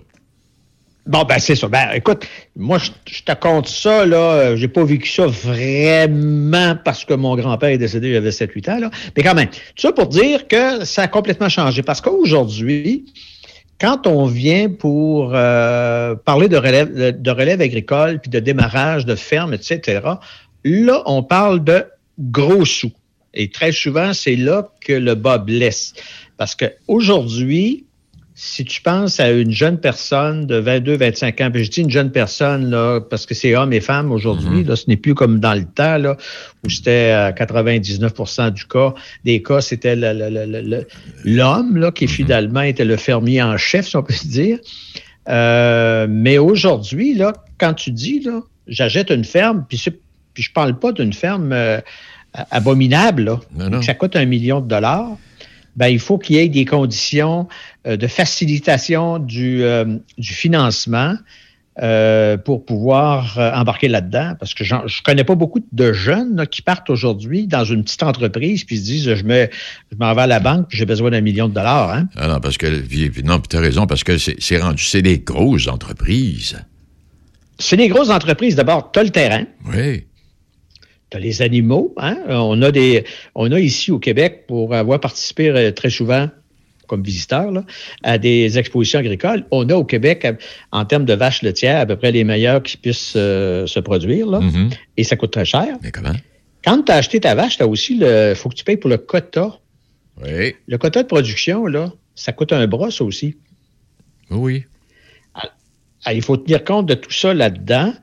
Bon, ben, c'est ça. Ben, écoute, moi, je, je, te compte ça, là. J'ai pas vécu ça vraiment parce que mon grand-père est décédé, il avait 7-8 ans, là. Mais quand même, tout ça pour dire que ça a complètement changé. Parce qu'aujourd'hui, quand on vient pour euh, parler de relève, de, relève agricole, puis de démarrage de ferme, etc., là, on parle de gros sous. Et très souvent, c'est là que le bas blesse. Parce qu'aujourd'hui, si tu penses à une jeune personne de 22, 25 ans, puis je dis une jeune personne, là, parce que c'est hommes et femmes aujourd'hui, mm -hmm. là, ce n'est plus comme dans le temps, là, où c'était à 99% du cas, des cas, c'était l'homme, là, qui finalement était le fermier en chef, si on peut dire. Euh, mais aujourd'hui, là, quand tu dis, là, j'achète une ferme, puis, puis je parle pas d'une ferme euh, abominable, là, non, non. ça coûte un million de dollars ben, il faut qu'il y ait des conditions euh, de facilitation du, euh, du financement euh, pour pouvoir euh, embarquer là-dedans. Parce que je connais pas beaucoup de jeunes là, qui partent aujourd'hui dans une petite entreprise puis se disent je me je m'en vais à la banque puis j'ai besoin d'un million de dollars. Hein? Ah non, parce que non, tu as raison, parce que c'est rendu, c'est des grosses entreprises. C'est des grosses entreprises. D'abord, tu as le terrain. Oui. Tu as les animaux. Hein? On, a des, on a ici au Québec, pour avoir participé euh, très souvent comme visiteur là, à des expositions agricoles, on a au Québec, en termes de vaches laitières, à peu près les meilleures qui puissent euh, se produire. Là, Mm-hmm. mm -hmm. Et ça coûte très cher. Mais comment? Quand tu as acheté ta vache, tu as aussi le. faut que tu payes pour le quota. Oui. Le quota de production, là, ça coûte un bras, ça aussi. Oui. Alors, il faut tenir compte de tout ça là-dedans.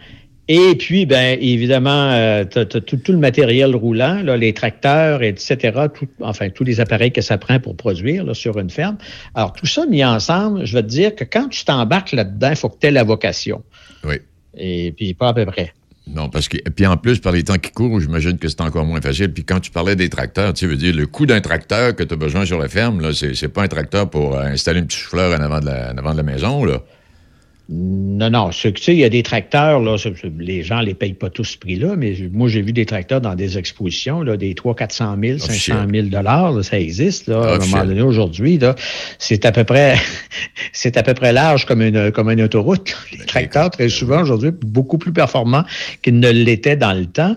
Et puis, ben évidemment, euh, tu as, tout, le matériel roulant, là, les tracteurs, etc., tout, enfin, tous les appareils que ça prend pour produire là, sur une ferme. Alors, tout ça mis ensemble, je veux te dire que quand tu t'embarques là-dedans, il faut que tu aies la vocation. Oui. Et puis, pas à peu près. Non, parce que. Puis en plus, par les temps qui courent, j'imagine que c'est encore moins facile. Puis quand tu parlais des tracteurs, tu veux dire, le coût d'un tracteur que tu as besoin sur la ferme, là, c'est, pas un tracteur pour euh, installer une petite souffleur en avant de la, en avant de la maison, là. Non, non. Tu sais, il y a des tracteurs, là, les gens ne les payent pas tous ce prix-là, mais moi, j'ai vu des tracteurs dans des expositions, là, des 300 400 000, 500 000 dollars, ça existe, là, à un moment donné, aujourd'hui, c'est à peu près, [laughs] c'est à peu près large comme une, comme une autoroute. Les tracteurs, très souvent, aujourd'hui, beaucoup plus performants qu'ils ne l'étaient dans le temps.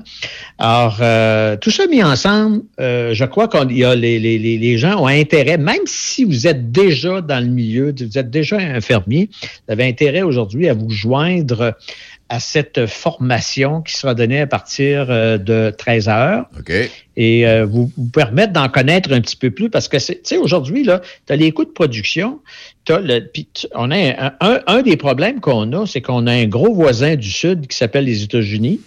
Alors, euh, tout ça mis ensemble, euh, je crois qu'il y a les, les, les gens ont intérêt, même si vous êtes déjà dans le milieu, vous êtes déjà un fermier, vous avez intérêt aujourd'hui à vous joindre à cette formation qui sera donnée à partir euh, de 13 heures. Et euh, vous, vous permettre d'en connaître un petit peu plus parce que, tu sais, aujourd'hui, là, tu as les coûts de production. As le, on a un, un des problèmes qu'on a, c'est qu'on a un gros voisin du Sud qui s'appelle les États-Unis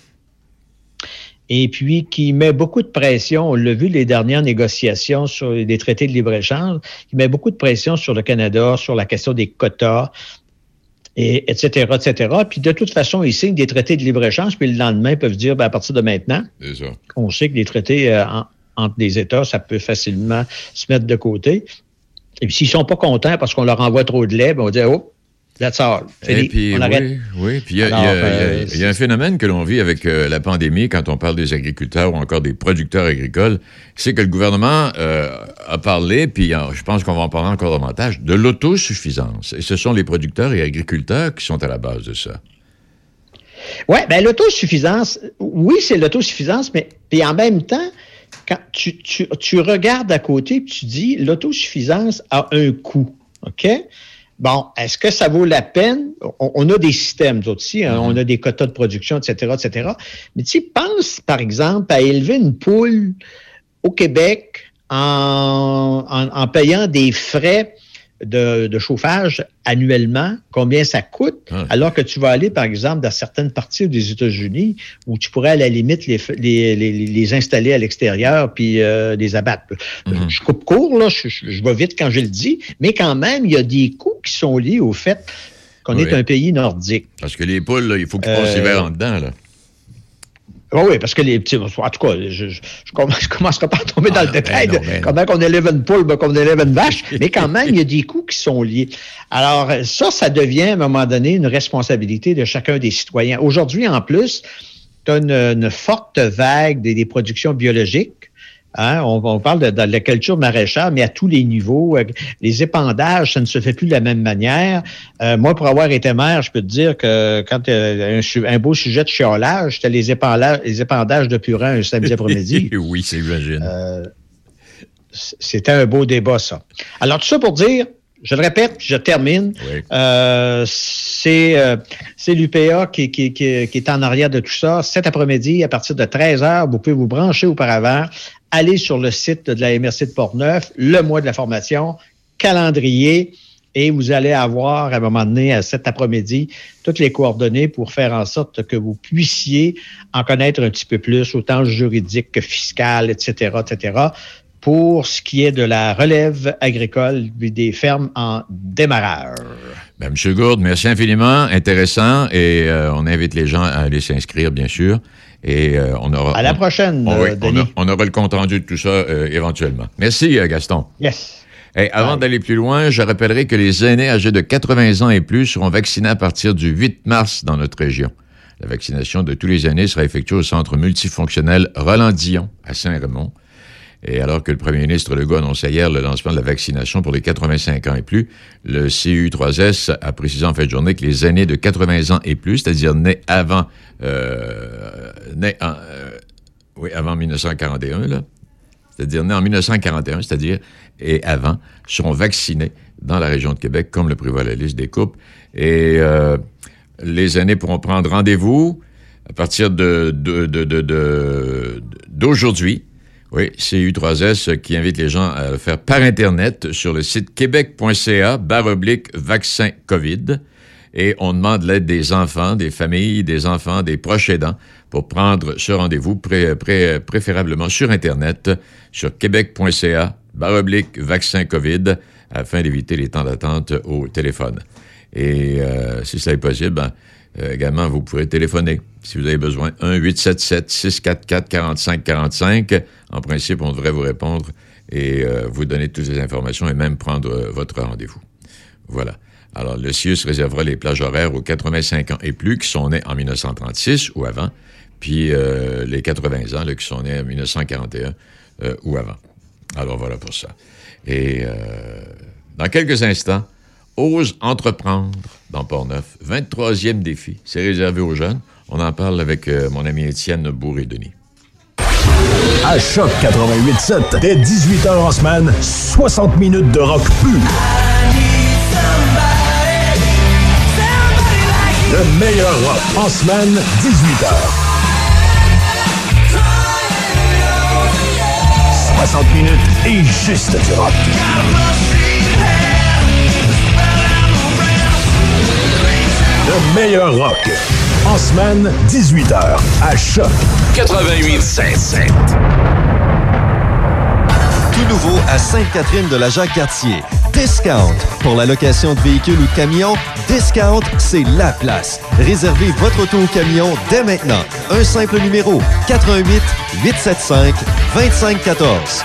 et puis qui met beaucoup de pression, on l'a vu les dernières négociations sur les traités de libre-échange, qui met beaucoup de pression sur le Canada, sur la question des quotas, et etc., etc. Puis de toute façon, ils signent des traités de libre-échange, puis le lendemain, ils peuvent dire, ben, à partir de maintenant, on sait que les traités euh, entre les États, ça peut facilement se mettre de côté. Et puis s'ils sont pas contents parce qu'on leur envoie trop de lait, ben, on dire, oh, That's all. Et puis, oui, oui, puis il y, a un phénomène que l'on vit avec euh, la pandémie quand on parle des agriculteurs ou encore des producteurs agricoles, c'est que le gouvernement euh, a parlé, puis je pense qu'on va en parler encore davantage, de l'autosuffisance. Et ce sont les producteurs et agriculteurs qui sont à la base de ça. Oui, bien l'autosuffisance, oui, c'est l'autosuffisance, mais puis en même temps, quand tu, tu, tu regardes à côté et tu dis l'autosuffisance a un coût. OK? Bon, est-ce que ça vaut la peine? On, a des systèmes, aussi, hein, on mm-hmm. a des quotas de production, etc., etc. Mais tu pense, par exemple, à élever une poule au Québec en, en payant des frais de, chauffage annuellement, combien ça coûte, ah. alors que tu vas aller, par exemple, dans certaines parties des États-Unis où tu pourrais à la limite les, les, les, installer à l'extérieur puis euh, les abattre. Mm-hmm. Je coupe court, là, je, je, vais vite quand je le dis, mais quand même, il y a des coûts qui sont liés au fait qu'on est un pays nordique. Parce que les poules, il faut qu'ils passent l'hiver en dedans. Là. Oui, oui, parce que les petits. En tout cas, je ne [laughs] commencerai pas à tomber dans le ah, détail de ben comment on élève une poule, ben, qu'on élève une vache, [laughs] mais quand même, il y a des coûts qui sont liés. Alors, ça, ça devient à un moment donné une responsabilité de chacun des citoyens. Aujourd'hui, en plus, tu as une, forte vague des productions biologiques Hein, on, parle de, la culture maraîchère, mais à tous les niveaux. Euh, les épandages, ça ne se fait plus de la même manière. Euh, moi, pour avoir été maire, je peux te dire que quand euh, un, un, beau sujet de chiolage, c'était les épandages, les épandages de purin un samedi après-midi. [laughs] oui, c'est imagine. c'était un beau débat, ça. Alors, tout ça pour dire, je le répète, je termine. c'est l'UPA qui, qui, qui, est en arrière de tout ça. Cet après-midi, à partir de 13 h, vous pouvez vous brancher auparavant allez sur le site de la MRC de Portneuf, le mois de la formation, calendrier, et vous allez avoir à un moment donné, à cet après-midi, toutes les coordonnées pour faire en sorte que vous puissiez en connaître un petit peu plus, autant juridique que fiscal, etc., etc., pour ce qui est de la relève agricole des fermes en démarrage. Bien, M. Gourde, merci infiniment, intéressant, et euh, on invite les gens à aller s'inscrire, bien sûr. Et euh, on aura. À la prochaine, on, euh, Denis. On, aura le compte rendu de tout ça euh, éventuellement. Merci, Gaston. Yes. Et avant d'aller plus loin, je rappellerai que les aînés âgés de 80 ans et plus seront vaccinés à partir du 8 mars dans notre région. La vaccination de tous les aînés sera effectuée au centre multifonctionnel Roland-Dion à Saint-Raymond. Et alors que le premier ministre Legault annonçait hier le lancement de la vaccination pour les 85 ans et plus, le CU3S a précisé en fin de journée que les aînés de 80 ans et plus, c'est-à-dire nés avant, euh, nés en, euh, oui, avant 1941, là, c'est-à-dire nés en 1941, c'est-à-dire et avant, seront vaccinés dans la région de Québec, comme le prévoit la liste des coupes. Et euh, les aînés pourront prendre rendez-vous à partir de, d'aujourd'hui oui, CU3S qui invite les gens à le faire par Internet sur le site québec.ca baroblique vaccin COVID. et on demande l'aide des enfants, des familles, des enfants, des proches aidants pour prendre ce rendez-vous pré- pré- préférablement sur Internet, sur québec.ca, baroblique vaccin COVID, afin d'éviter les temps d'attente au téléphone. Et euh, si ça est possible, ben, euh, également, vous pourrez téléphoner si vous avez besoin. 1-877-644-4545. En principe, on devrait vous répondre et euh, vous donner toutes les informations et même prendre euh, votre rendez-vous. Voilà. Alors, le CIUS réservera les plages horaires aux 85 ans et plus qui sont nés en 1936 ou avant, puis euh, les 80 ans qui sont nés en 1941 euh, ou avant. Alors, voilà pour ça. Et dans quelques instants, Ose entreprendre dans Port-Neuf. 23e défi. C'est réservé aux jeunes. On en parle avec euh, mon ami Étienne Bourré-Denis. À Choc 88.7, dès 18h en semaine, 60 minutes de rock pur. Le meilleur rock en semaine, 18h. 60 minutes et juste du rock. Le meilleur rock. En semaine, 18h, à Choc. 88.7. Tout nouveau à Sainte-Catherine de la Jacques-Cartier. Discount. Pour la location de véhicules ou de camions, Discount, c'est la place. Réservez votre auto ou camion dès maintenant. Un simple numéro 88 875 2514.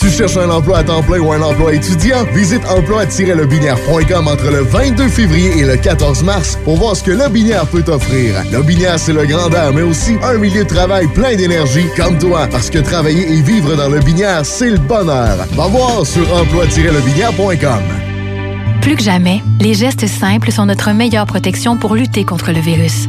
Tu cherches un emploi à temps plein ou un emploi étudiant? Visite emploi-lobinière.com entre le 22 février et le 14 mars pour voir ce que Lobinière peut t'offrir. Lobinière, c'est le grand air, mais aussi un milieu de travail plein d'énergie comme toi. Parce que travailler et vivre dans Lobinière, c'est le bonheur. Va voir sur emploi-lobinière.com. Plus que jamais, les gestes simples sont notre meilleure protection pour lutter contre le virus.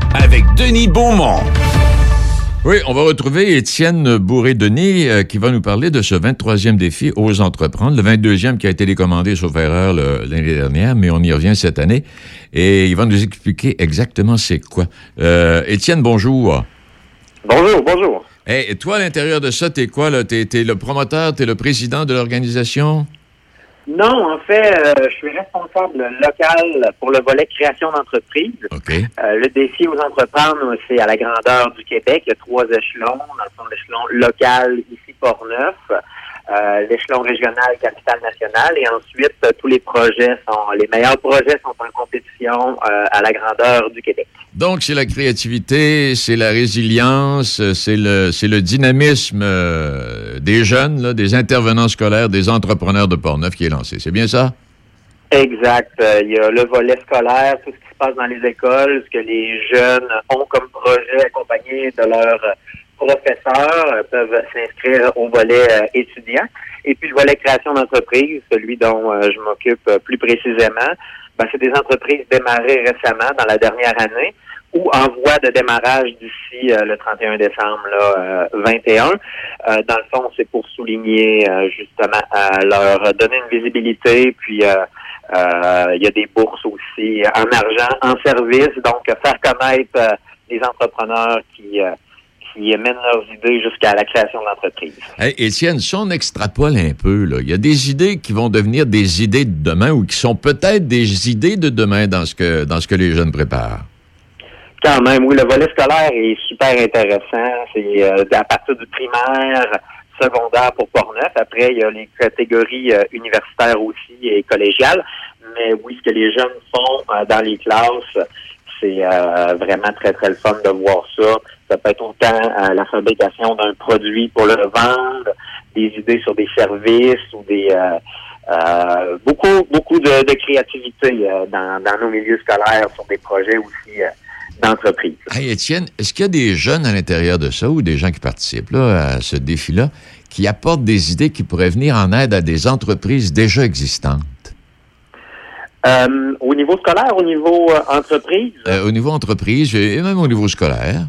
avec Denis Beaumont. Oui, on va retrouver Étienne Bourré-Denis euh, qui va nous parler de ce 23e défi Ose entreprendre, le 22e qui a été décommandé, sauf erreur, l'année dernière, mais on y revient cette année. Et il va nous expliquer exactement c'est quoi. Euh, Étienne, bonjour. Bonjour, bonjour. Hey, et toi, à l'intérieur de ça, t'es quoi? là? T'es es le promoteur, t'es le président de l'organisation? Non, en fait, euh, je suis responsable local pour le volet création d'entreprise. Euh, le défi aux entreprendre, c'est à la grandeur du Québec. Il y a trois échelons. Dans le fond, l'échelon local, ici, Port-Neuf. Euh, l'échelon régional, capitale nationale. Et ensuite, euh, tous les projets sont, les meilleurs projets sont en compétition euh, à la grandeur du Québec. Donc, c'est la créativité, c'est la résilience, c'est le, c'est le dynamisme euh, des jeunes, là, des intervenants scolaires, des entrepreneurs de Portneuf qui est lancé. C'est bien ça? Exact. Euh, Il y a le volet scolaire, tout ce qui se passe dans les écoles, ce que les jeunes ont comme projet accompagné de leurs euh, professeurs, euh, peuvent s'inscrire au volet euh, étudiant. Et puis le volet création d'entreprise, celui dont euh, je m'occupe plus précisément, ben, c'est des entreprises démarrées récemment dans la dernière année ou en voie de démarrage d'ici le 31 décembre là, euh, 21. Euh, dans le fond, c'est pour souligner justement leur donner une visibilité, puis il y a des bourses aussi en argent, en service, donc faire connaître les entrepreneurs qui qui mènent leurs idées jusqu'à la création de l'entreprise. Hey, Étienne, si on extrapole un peu, là, il y a des idées qui vont devenir des idées de demain ou qui sont peut-être des idées de demain dans ce que, dans ce que les jeunes préparent? Quand même, oui, le volet scolaire est super intéressant. C'est euh, à partir du primaire, secondaire pour Portneuf. Après, il y a les catégories euh, universitaires aussi et collégiales. Mais oui, ce que les jeunes font euh, dans les classes, c'est euh, vraiment très, très le fun de voir ça. Ça peut être autant euh, la fabrication d'un produit pour le vendre, des idées sur des services ou des, euh, beaucoup, beaucoup de, créativité dans, nos milieux scolaires sur des projets aussi d'entreprise. Hey, Étienne, est-ce qu'il y a des jeunes à l'intérieur de ça ou des gens qui participent là, à ce défi-là qui apportent des idées qui pourraient venir en aide à des entreprises déjà existantes? Euh, au niveau scolaire, au niveau euh, entreprise, Euh, au niveau entreprise et même au niveau scolaire.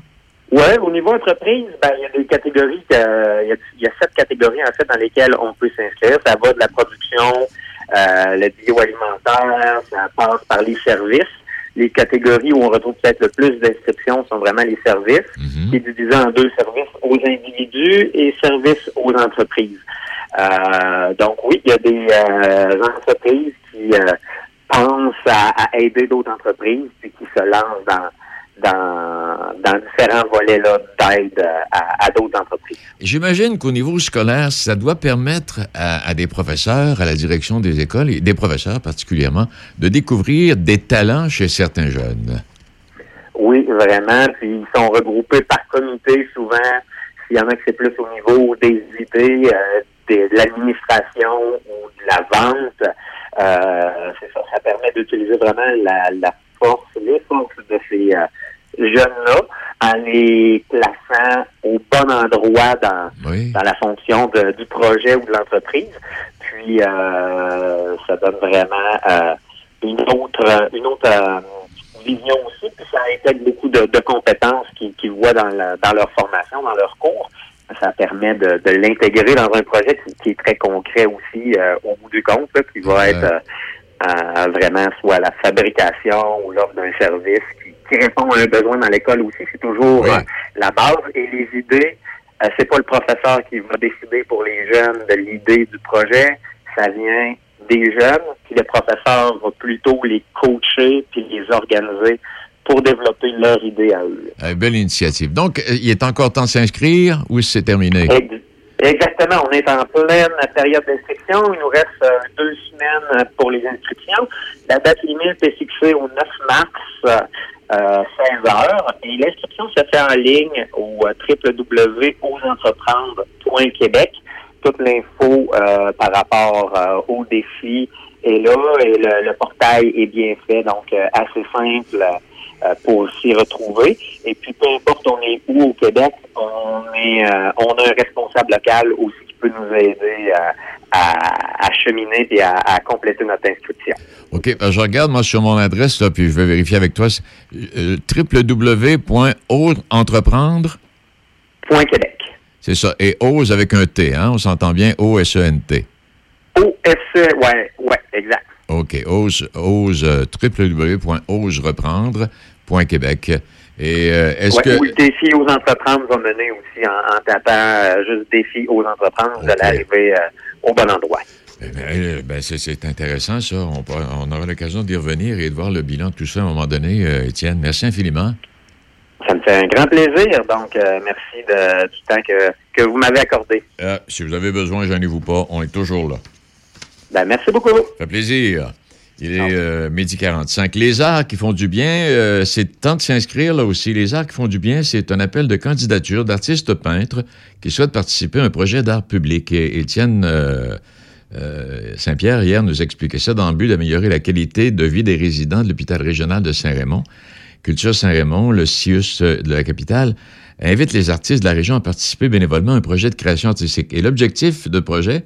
Ouais, au niveau entreprise, ben, il y a des catégories, euh, il y, a, il y a sept catégories en fait dans lesquelles on peut s'inscrire. Ça va de la production, euh, le bioalimentaire, ça passe par les services. Les catégories où on retrouve peut-être le plus d'inscriptions sont vraiment les services, qui est divisé en deux services aux individus et services aux entreprises. Euh, donc oui, il y a des euh, entreprises qui pensent à, à aider d'autres entreprises puis qui se lancent dans dans, dans différents volets là, d'aide euh, à, à d'autres entreprises. J'imagine qu'au niveau scolaire, ça doit permettre à, à des professeurs, à la direction des écoles, et des professeurs particulièrement, de découvrir des talents chez certains jeunes. Oui, vraiment. Puis ils sont regroupés par comité souvent. S'il y en a que c'est plus au niveau des idées, euh, de, l'administration ou de la vente, c'est ça. Ça permet d'utiliser vraiment la, la force, les forces de ces euh, jeunes-là en les plaçant au bon endroit dans, dans la fonction de- du projet ou de l'entreprise. Puis euh, ça donne vraiment euh, une autre une autre euh, vision aussi, puis ça intègre beaucoup de, de compétences qu'ils qu'ils voient dans, la- dans leur formation, dans leur cours. Ça permet de, de l'intégrer dans un projet qui, qui est très concret aussi euh, au bout du compte, là, qui va être euh, vraiment soit la fabrication ou l'offre d'un service qui, qui répond à un besoin dans l'école aussi. C'est toujours euh, la base et les idées. c'est pas le professeur qui va décider pour les jeunes de l'idée du projet. Ça vient des jeunes, puis le professeur va plutôt les coacher puis les organiser pour développer leur idée à eux. Euh, belle initiative. Donc, euh, il est encore temps de s'inscrire ou c'est terminé? Ex- Exactement. On est en pleine période d'inscription. Il nous reste euh, deux semaines euh, pour les inscriptions. La date limite est fixée au 9 mars, euh, 16 heures. Et l'inscription se fait en ligne au www.auxentreprendre.québec. Toute l'info euh, par rapport euh, au défi est là et le, le portail est bien fait, donc assez simple pour s'y retrouver. Et puis, peu importe on est où au Québec, on est, euh, on a un responsable local aussi qui peut nous aider euh, à, à cheminer et à, à compléter notre inscription. OK, ben, je regarde, moi, sur mon adresse, là, puis je vais vérifier avec toi. Euh, www.entreprendre. Point Québec. C'est ça. Et ose avec un T, hein? On s'entend bien, O-S-E-N-T. O-S-E, ouais, ouais, exact. OK. Ose, ose, euh, www.osereprendre.québec. Et euh, est-ce Ouais, que. Ou le défi aux entreprises va mener aussi en, en tapant euh, juste défi aux entreprises, vous allez arriver euh, au bon endroit. Ben, ben, c'est, intéressant, ça. On, aura l'occasion d'y revenir et de voir le bilan de tout ça à un moment donné, euh, Étienne. Merci infiniment. Ça me fait un grand plaisir, donc merci de- du temps que, que vous m'avez accordé. Si vous avez besoin, gênez-vous pas. On est toujours là. Ben, merci beaucoup. Ça fait plaisir. Il est euh, midi 45. Les arts qui font du bien, euh, c'est temps de s'inscrire là aussi. Les arts qui font du bien, c'est un appel de candidature d'artistes peintres qui souhaitent participer à un projet d'art public. Et Étienne euh, euh, Saint-Pierre, hier, nous expliquait ça dans le but d'améliorer la qualité de vie des résidents de l'hôpital régional de Saint-Raymond. Culture Saint-Raymond, le CIUS de la capitale, invite les artistes de la région à participer bénévolement à un projet de création artistique. Et l'objectif de projet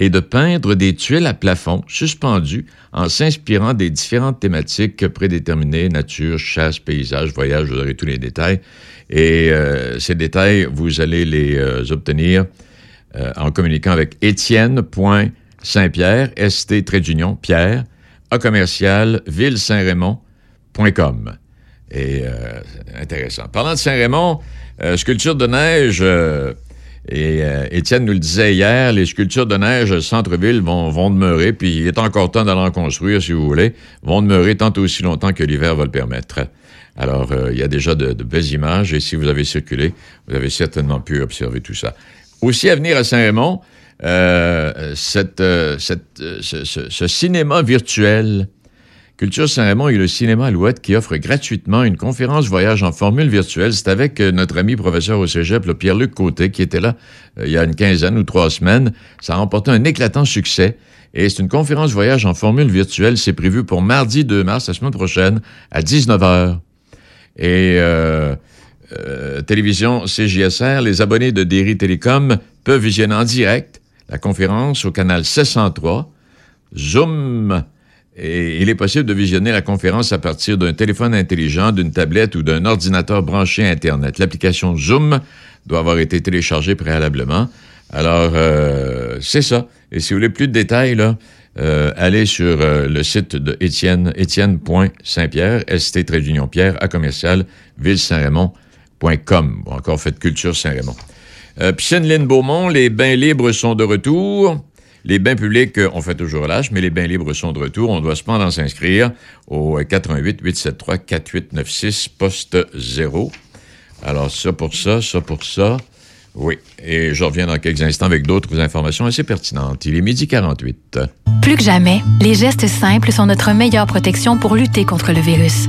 est de peindre des tuiles à plafond suspendues en s'inspirant des différentes thématiques prédéterminées, nature, chasse, paysage, voyage, vous aurez tous les détails. Et euh, ces détails, vous allez les euh, obtenir euh, en communiquant avec étienne.saint-pierre, st d'union, pierre, a commercial, ville-saint-raymond.com. Et intéressant. Parlant de Saint-Raymond, sculpture de neige, et euh, Étienne nous le disait hier, les sculptures de neige centre-ville vont, vont demeurer, puis il est encore temps d'aller en construire, si vous voulez, vont demeurer tant aussi longtemps que l'hiver va le permettre. Alors, euh, il y a déjà de, de belles images, et si vous avez circulé, vous avez certainement pu observer tout ça. Aussi à venir à Saint-Raymond, euh, cette, euh, cette, euh, ce- ce cinéma virtuel Culture Saint-Raymond et le cinéma Alouette qui offre gratuitement une conférence voyage en formule virtuelle. C'est avec euh, notre ami professeur au cégep, le Pierre-Luc Côté, qui était là euh, il y a une quinzaine ou trois semaines. Ça a remporté un éclatant succès. Et c'est une conférence voyage en formule virtuelle. C'est prévu pour mardi 2 mars, la semaine prochaine, à 19h. Et euh, télévision CJSR, les abonnés de Derry Télécom peuvent visionner en direct la conférence au canal 703, Zoom, et il est possible de visionner la conférence à partir d'un téléphone intelligent, d'une tablette ou d'un ordinateur branché à Internet. L'application Zoom doit avoir été téléchargée préalablement. Alors, euh, c'est ça. Et si vous voulez plus de détails, là, euh, allez sur euh, le site de Étienne, étienne.saint-pierre, st Pierre, à commercial, ville-saint-raymond.com. Bon, encore fait culture Saint-Raymond. Euh, Piscine Lynn Beaumont, les bains libres sont de retour. Les bains publics euh, ont fait toujours lâche, mais les bains libres sont de retour. On doit cependant s'inscrire au 88 873 4896 poste 0. Alors, ça pour ça, ça pour ça. Oui, et je reviens dans quelques instants avec d'autres informations assez pertinentes. Il est midi 48. Plus que jamais, les gestes simples sont notre meilleure protection pour lutter contre le virus.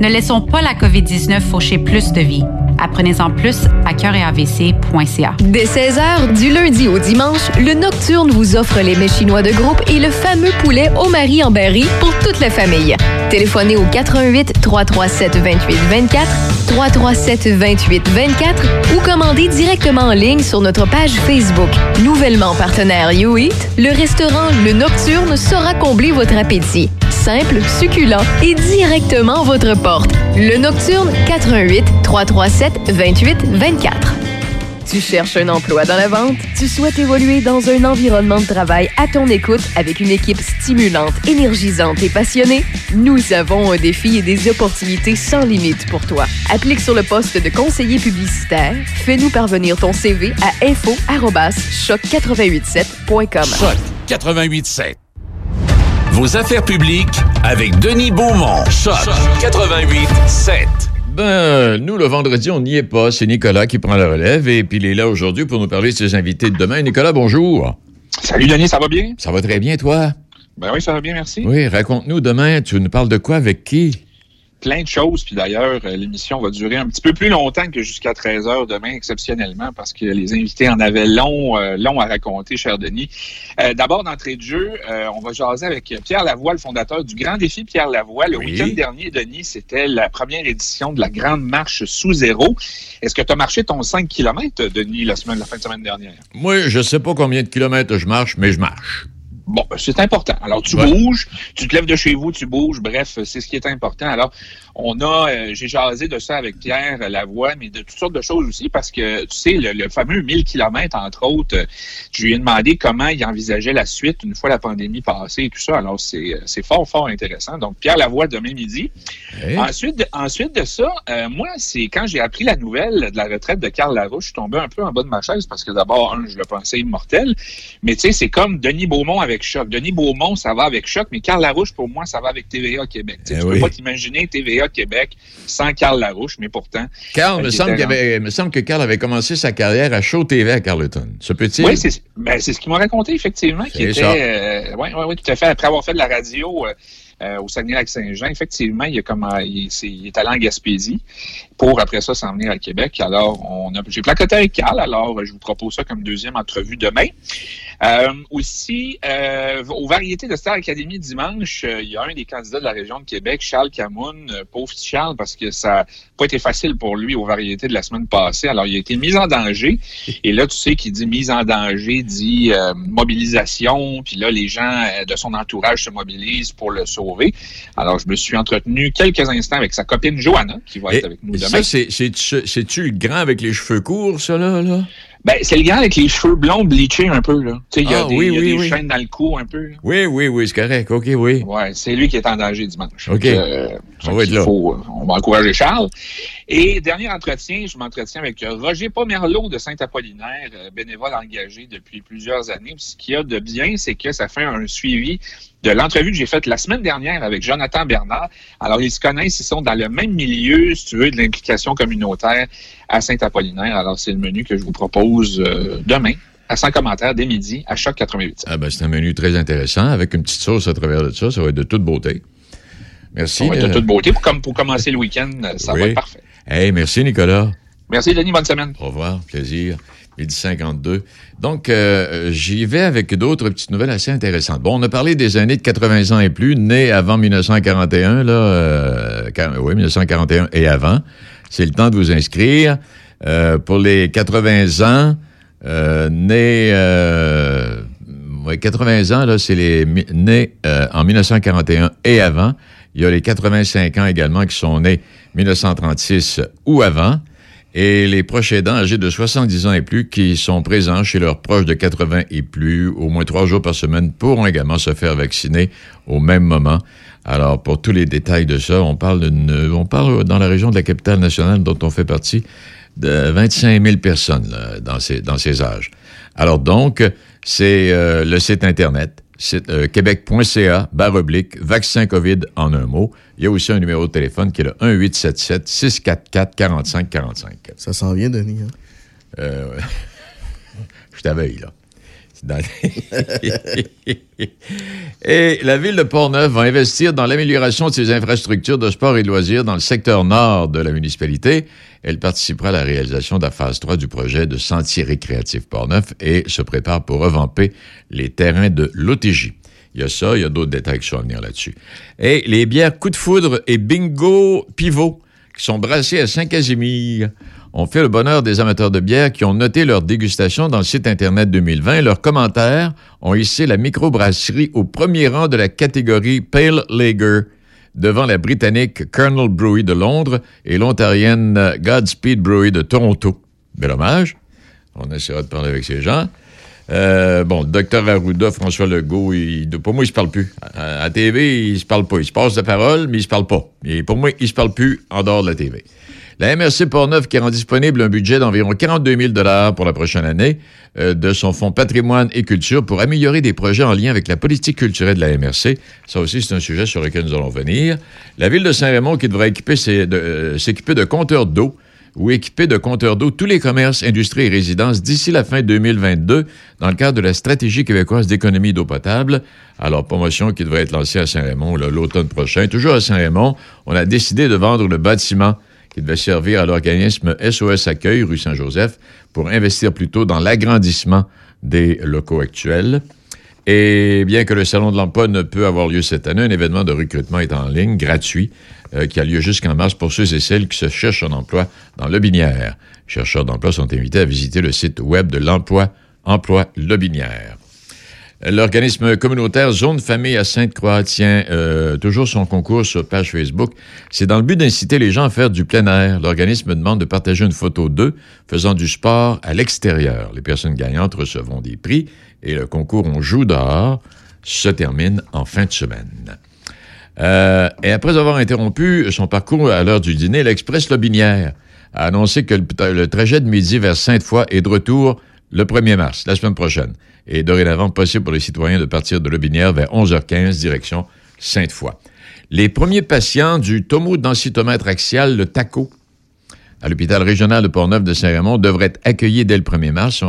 Ne laissons pas la COVID-19 faucher plus de vies. Apprenez-en plus à cœuretavc.ca. Dès 16h, du lundi au dimanche, le Nocturne vous offre les mets chinois de groupe et le fameux poulet au mari en berry pour toute la famille. Téléphonez au 88 337 28 24, 337 28 24 ou commandez directement en ligne sur notre page Facebook. Nouvellement partenaire YouEat, le restaurant Le Nocturne saura combler votre appétit. Simple, succulent et directement à votre porte. Le Nocturne 88 337 28 24. Tu cherches un emploi dans la vente? Tu souhaites évoluer dans un environnement de travail à ton écoute avec une équipe stimulante, énergisante et passionnée? Nous avons un défi et des opportunités sans limite pour toi. Applique sur le poste de conseiller publicitaire. Fais-nous parvenir ton CV à info-choc887.com. Choc 88.7. Vos affaires publiques avec Denis Beaumont. Choc 88.7. Ben, nous, le vendredi, on n'y est pas. C'est Nicolas qui prend la relève et puis il est là aujourd'hui pour nous parler de ses invités de demain. Nicolas, bonjour. Salut Denis, ça va bien? Ça va très bien, toi? Ben oui, ça va bien, merci. Oui, raconte-nous demain, tu nous parles de quoi, avec qui? Plein de choses. Puis d'ailleurs, euh, l'émission va durer un petit peu plus longtemps que jusqu'à 13 heures demain, exceptionnellement, parce que les invités en avaient long, euh, long à raconter, cher Denis. Euh, D'abord, d'entrée de jeu, on va jaser avec Pierre Lavoie, le fondateur du Grand Défi Pierre Lavoie. Le week-end dernier, Denis, c'était la première édition de la Grande Marche sous zéro. Est-ce que tu as marché ton 5 km, Denis, la, semaine, la fin de semaine dernière? Moi, je sais pas combien de kilomètres je marche, mais je marche. Bon, c'est important. Alors, tu bouges, tu te lèves de chez vous, tu bouges, bref, c'est ce qui est important. Alors, on a, euh, j'ai jasé de ça avec Pierre Lavoie, mais de toutes sortes de choses aussi, parce que, tu sais, le, fameux 1000 km, entre autres, euh, je lui ai demandé comment il envisageait la suite une fois la pandémie passée et tout ça. Alors, c'est, euh, c'est fort, fort intéressant. Donc, Pierre Lavoie, demain midi. Ensuite, de, ensuite de ça, moi, c'est quand j'ai appris la nouvelle de la retraite de Carl Larouche, je suis tombé un peu en bas de ma chaise parce que d'abord, un, je le pensais immortel, mais tu sais, c'est comme Denis Beaumont avec Choc. Denis Beaumont, ça va avec Choc, mais Carl Larouche, pour moi, ça va avec TVA Québec. Tu Eh tu oui. peux pas t'imaginer TVA Québec sans Carl Larouche, mais pourtant. Carl, euh, me il semble, avait- me semble que Carl avait commencé sa carrière à Show TV à Carleton. Se peut-il? Oui, c'est ben, ce qu'il m'a raconté, effectivement, qui C'est était. ça. euh, ouais, ouais, ouais, tout à fait. Après avoir fait de la radio euh, euh, au Saguenay-Lac-Saint-Jean, effectivement, il, a comme, euh, il, est allé en Gaspésie pour, après ça, s'en venir à Québec. Alors, on a, j'ai placoté avec Carl, alors euh, je vous propose ça comme deuxième entrevue demain. Euh, aussi, euh, aux variétés de Star Academy dimanche, euh, il y a un des candidats de la région de Québec, Charles Camoun, euh, pauvre petit Charles, parce que ça n'a pas été facile pour lui aux variétés de la semaine passée. Alors, il a été mis en danger. Et là, tu sais qu'il dit mise en danger, dit euh, mobilisation. Puis là, les gens de son entourage se mobilisent pour le sauver. Alors, je me suis entretenu quelques instants avec sa copine Johanna, qui va être avec nous demain. Ça, c'est- c'est- c'est-tu le grand avec les cheveux courts, ça, là? là? Ben, c'est le gars avec les cheveux blonds bleachés un peu, là. Tu sais, il y a Ah, des, oui, y a oui, des oui. chaînes dans le cou un peu. là. Oui, oui, oui, c'est correct. OK, oui. Ouais, c'est lui qui est en danger dimanche. OK. Euh, On va être là. faut, euh, on va encourager Charles. Et dernier entretien, je m'entretiens avec euh, Roger Pomerleau de Saint-Apollinaire, bénévole engagé depuis plusieurs années. Puis Ce qu'il y a de bien, c'est que ça fait un suivi de l'entrevue que j'ai faite la semaine dernière avec Jonathan Bernard. Alors, ils se connaissent, ils sont dans le même milieu, si tu veux, de l'implication communautaire à Saint-Apollinaire. Alors, c'est le menu que je vous propose euh, demain à 100 commentaires dès midi à Choc 88. Ah ben, c'est un menu très intéressant, avec une petite sauce à travers de ça. Ça va être de toute beauté. Merci. Ça va être de euh, toute beauté. Pour, comme, pour commencer le week-end, ça oui. va être parfait. Hey, merci, Nicolas. Merci, Denis. Bonne semaine. Au revoir, plaisir. Midi 52. Donc, euh, j'y vais avec d'autres petites nouvelles assez intéressantes. Bon, on a parlé des années de 80 ans et plus, nés avant 1941, là, euh, oui, 1941 et avant. C'est le temps de vous inscrire. Euh, pour les 80 ans, nés, euh, ouais, 80 ans, là, c'est les nés en 1941 et avant. Il y a les 85 ans également qui sont nés 1936 ou avant. Et les proches aidants âgés de 70 ans et plus qui sont présents chez leurs proches de 80 et plus au moins trois jours par semaine pourront également se faire vacciner au même moment. Alors, pour tous les détails de ça, on parle, d'une- on parle dans la région de la capitale nationale dont on fait partie de 25 000 personnes là, dans, ces, dans ces âges. Alors donc, c'est euh, le site Internet, site, euh, québec.ca, barre oblique, vaccin COVID en un mot. Il y a aussi un numéro de téléphone qui est le 1-877-644-4545. Ça s'en vient, Denis. Hein? Euh, ouais. [laughs] Je t'aveuille, là. [laughs] Et la ville de Portneuf va investir dans l'amélioration de ses infrastructures de sport et de loisirs dans le secteur nord de la municipalité. Elle participera à la réalisation de la phase 3 du projet de sentier récréatif Portneuf et se prépare pour revamper les terrains de l'OTJ. Il y a ça, il y a d'autres détails qui sont à venir là-dessus. Et les bières Coup de foudre et Bingo Pivot qui sont brassées à Saint-Casimir ont fait le bonheur des amateurs de bière qui ont noté leur dégustation dans le site Internet 2020. Leurs commentaires ont hissé la microbrasserie au premier rang de la catégorie Pale Lager devant la britannique Colonel Brewery de Londres et l'ontarienne Godspeed Brewery de Toronto. Bel hommage. On essaiera de parler avec ces gens. Euh, bon, docteur Arruda, François Legault, pour moi, il se parle plus. À, à TV, il se parle pas. Il se passe la parole, mais il se parle pas. Et pour moi, il se parle plus en dehors de la TV. La MRC Portneuf qui rend disponible un budget d'environ 42 000 pour la prochaine année euh, de son fonds patrimoine et culture pour améliorer des projets en lien avec la politique culturelle de la MRC. Ça aussi, c'est un sujet sur lequel nous allons venir. La ville de Saint-Raymond qui devrait équiper ses- de, euh, s'équiper de compteurs d'eau ou équiper de compteurs d'eau tous les commerces, industries et résidences d'ici la fin 2022 dans le cadre de la stratégie québécoise d'économie d'eau potable. Alors, promotion qui devrait être lancée à Saint-Raymond l'automne prochain. Toujours à Saint-Raymond, on a décidé de vendre le bâtiment qui devait servir à l'organisme SOS Accueil, rue Saint-Joseph, pour investir plutôt dans l'agrandissement des locaux actuels. Et bien que le Salon de l'emploi ne peut avoir lieu cette année, un événement de recrutement est en ligne, gratuit, euh, qui a lieu jusqu'en mars pour ceux et celles qui se cherchent un emploi dans le Binière. Les chercheurs d'emploi sont invités à visiter le site web de l'emploi, Emploi Le Binière. L'organisme communautaire Zone Famille à Sainte-Croix tient euh, toujours son concours sur page Facebook. C'est dans le but d'inciter les gens à faire du plein air. L'organisme demande de partager une photo d'eux faisant du sport à l'extérieur. Les personnes gagnantes recevront des prix et le concours On joue dehors se termine en fin de semaine. Euh, et après avoir interrompu son parcours à l'heure du dîner, l'Express Lobinière a annoncé que le, le trajet de midi vers Sainte-Foy est de retour le 1er mars, la semaine prochaine. Et dorénavant possible pour les citoyens de partir de Lobinière vers 11h15, direction Sainte-Foy. Les premiers patients du tomodensitomètre axial, le TACO, à l'hôpital régional de Portneuf de Saint-Raymond devraient être accueillis dès le 1er mars.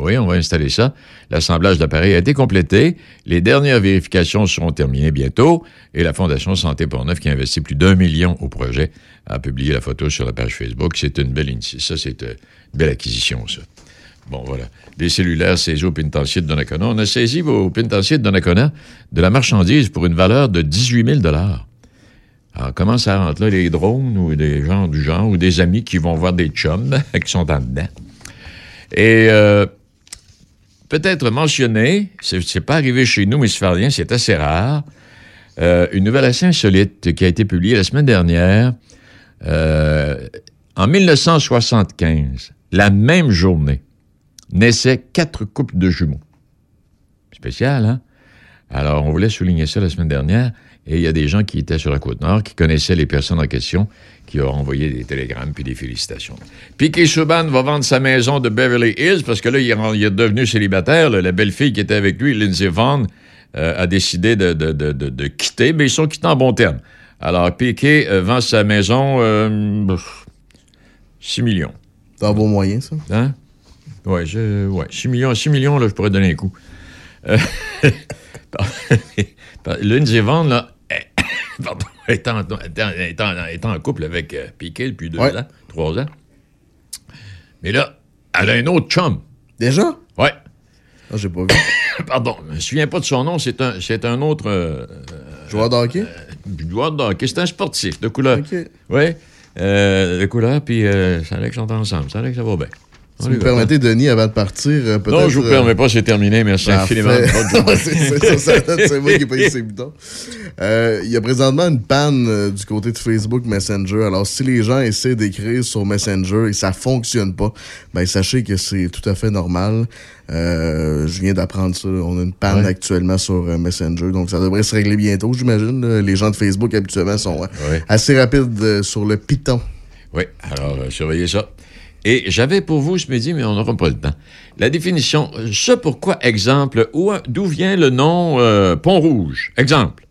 Oui, on va installer ça. L'assemblage de l'appareil a été complété. Les dernières vérifications seront terminées bientôt. Et la Fondation Santé Portneuf, qui a investi plus d'un million au projet, a publié la photo sur la page Facebook. C'est une belle Ça, c'est euh, une belle acquisition, ça. Bon, voilà. Des cellulaires saisis au pénitencier de Donnacona. On a saisi au pénitencier de Donnacona de la marchandise pour une valeur de 18 000 Alors, comment ça rentre là? Les drones ou des gens du genre ou des amis qui vont voir des chums [laughs] qui sont en dedans? Et euh, peut-être mentionné, c'est c'est pas arrivé chez nous, mais fait rien, c'est assez rare, euh, une nouvelle assez insolite qui a été publiée la semaine dernière. Euh, en 1975, la même journée, naissaient quatre couples de jumeaux. Spécial, hein? Alors, on voulait souligner ça la semaine dernière, et il y a des gens qui étaient sur la Côte-Nord, qui connaissaient les personnes en question, qui ont envoyé des télégrammes puis des félicitations. Piquet Souban va vendre sa maison de Beverly Hills, parce que là, il est, devenu célibataire. là. La belle-fille qui était avec lui, Lindsay Vaughn, euh, a décidé de, de- de- de- de quitter, mais ils sont quittés en bon terme. Alors, Piquet euh, vend sa maison euh, pff, 6 millions. C'est un beau moyen, ça? Hein? Ouais, je, ouais, 6 millions, 6 millions, là, je pourrais donner un coup. Euh, par- Lindsay Vaughn, là, [coughs] pardon, est en, est en- est en- est en couple avec euh, Piquet depuis deux Ouais. ans, trois ans. Mais là, elle a un autre chum. Déjà? Ouais. Ah, j'ai pas vu. [coughs] Pardon, je me souviens pas de son nom, c'est un, c'est un autre. euh, Joueur de hockey? joueur de hockey. C'est un sportif de couleur. OK. Oui, euh, de couleur, puis euh, ça a l'air qu'ils sont ensemble. Ça que ça va bien. Si vous me permettez, Denis, avant de partir, peut-être... Non, je vous euh, permets pas, c'est terminé. Merci infiniment. [laughs] C'est moi qui ai payé ces boutons. Euh, Il y a présentement une panne euh, du côté de Facebook Messenger. Alors, si les gens essaient d'écrire sur Messenger et ça fonctionne pas, ben sachez que c'est tout à fait normal. Euh, je viens d'apprendre ça. On a une panne Ouais. actuellement sur Messenger, donc ça devrait se régler bientôt, j'imagine. Les gens de Facebook, habituellement, sont Ouais. assez rapides sur le Python. Oui, alors surveillez ça. Et j'avais pour vous ce midi, mais on n'aura pas le temps. La définition, euh, ce pourquoi, exemple, où- d'où vient le nom euh, Pont-Rouge? Exemple.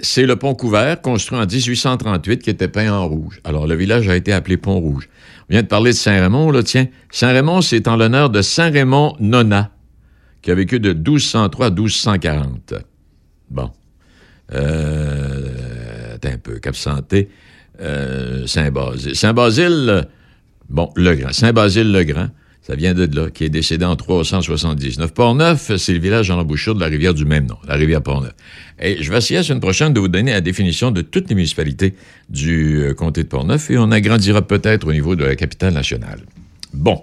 C'est le pont couvert construit en 1838 qui était peint en rouge. Alors, le village a été appelé Pont-Rouge. On vient de parler de Saint-Raymond, là, tiens. Saint-Raymond, c'est en l'honneur de Saint-Raymond Nona, qui a vécu de 1203 à 1240. Bon. Euh, attends un peu, Cap Santé. Euh, Saint-Basile. Saint-Basile, bon, le Grand. Saint-Basile le Grand, ça vient de là, qui est décédé en 379. Port-Neuf, c'est le village en embouchure de la rivière du même nom, la rivière Port-Neuf. Et je vais essayer la semaine prochaine de vous donner la définition de toutes les municipalités du euh, comté de Port-Neuf et on agrandira peut-être au niveau de la capitale nationale. Bon,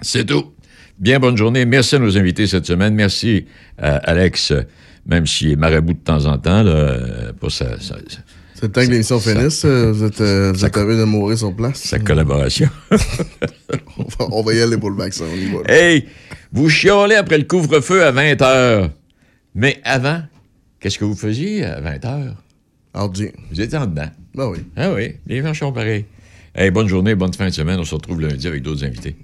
c'est tout. Bien bonne journée. Merci à nos invités cette semaine. Merci à Alex, euh, même s'il est marabout de temps en temps, là, euh, pour sa- C'est le temps que l'émission finisse. euh, Vous êtes, euh, vous êtes de mourir sur place. sa collaboration. [laughs] on, va, on va y aller pour le vaccin. On y va. Hey, vous chiolez après le couvre-feu à 20 h. Mais avant, qu'est-ce que vous faisiez à 20 h? Ordi. Vous étiez en dedans. Ben oui. Ah oui, les gens sont pareils. Hey, bonne journée, bonne fin de semaine. On se retrouve lundi avec d'autres invités.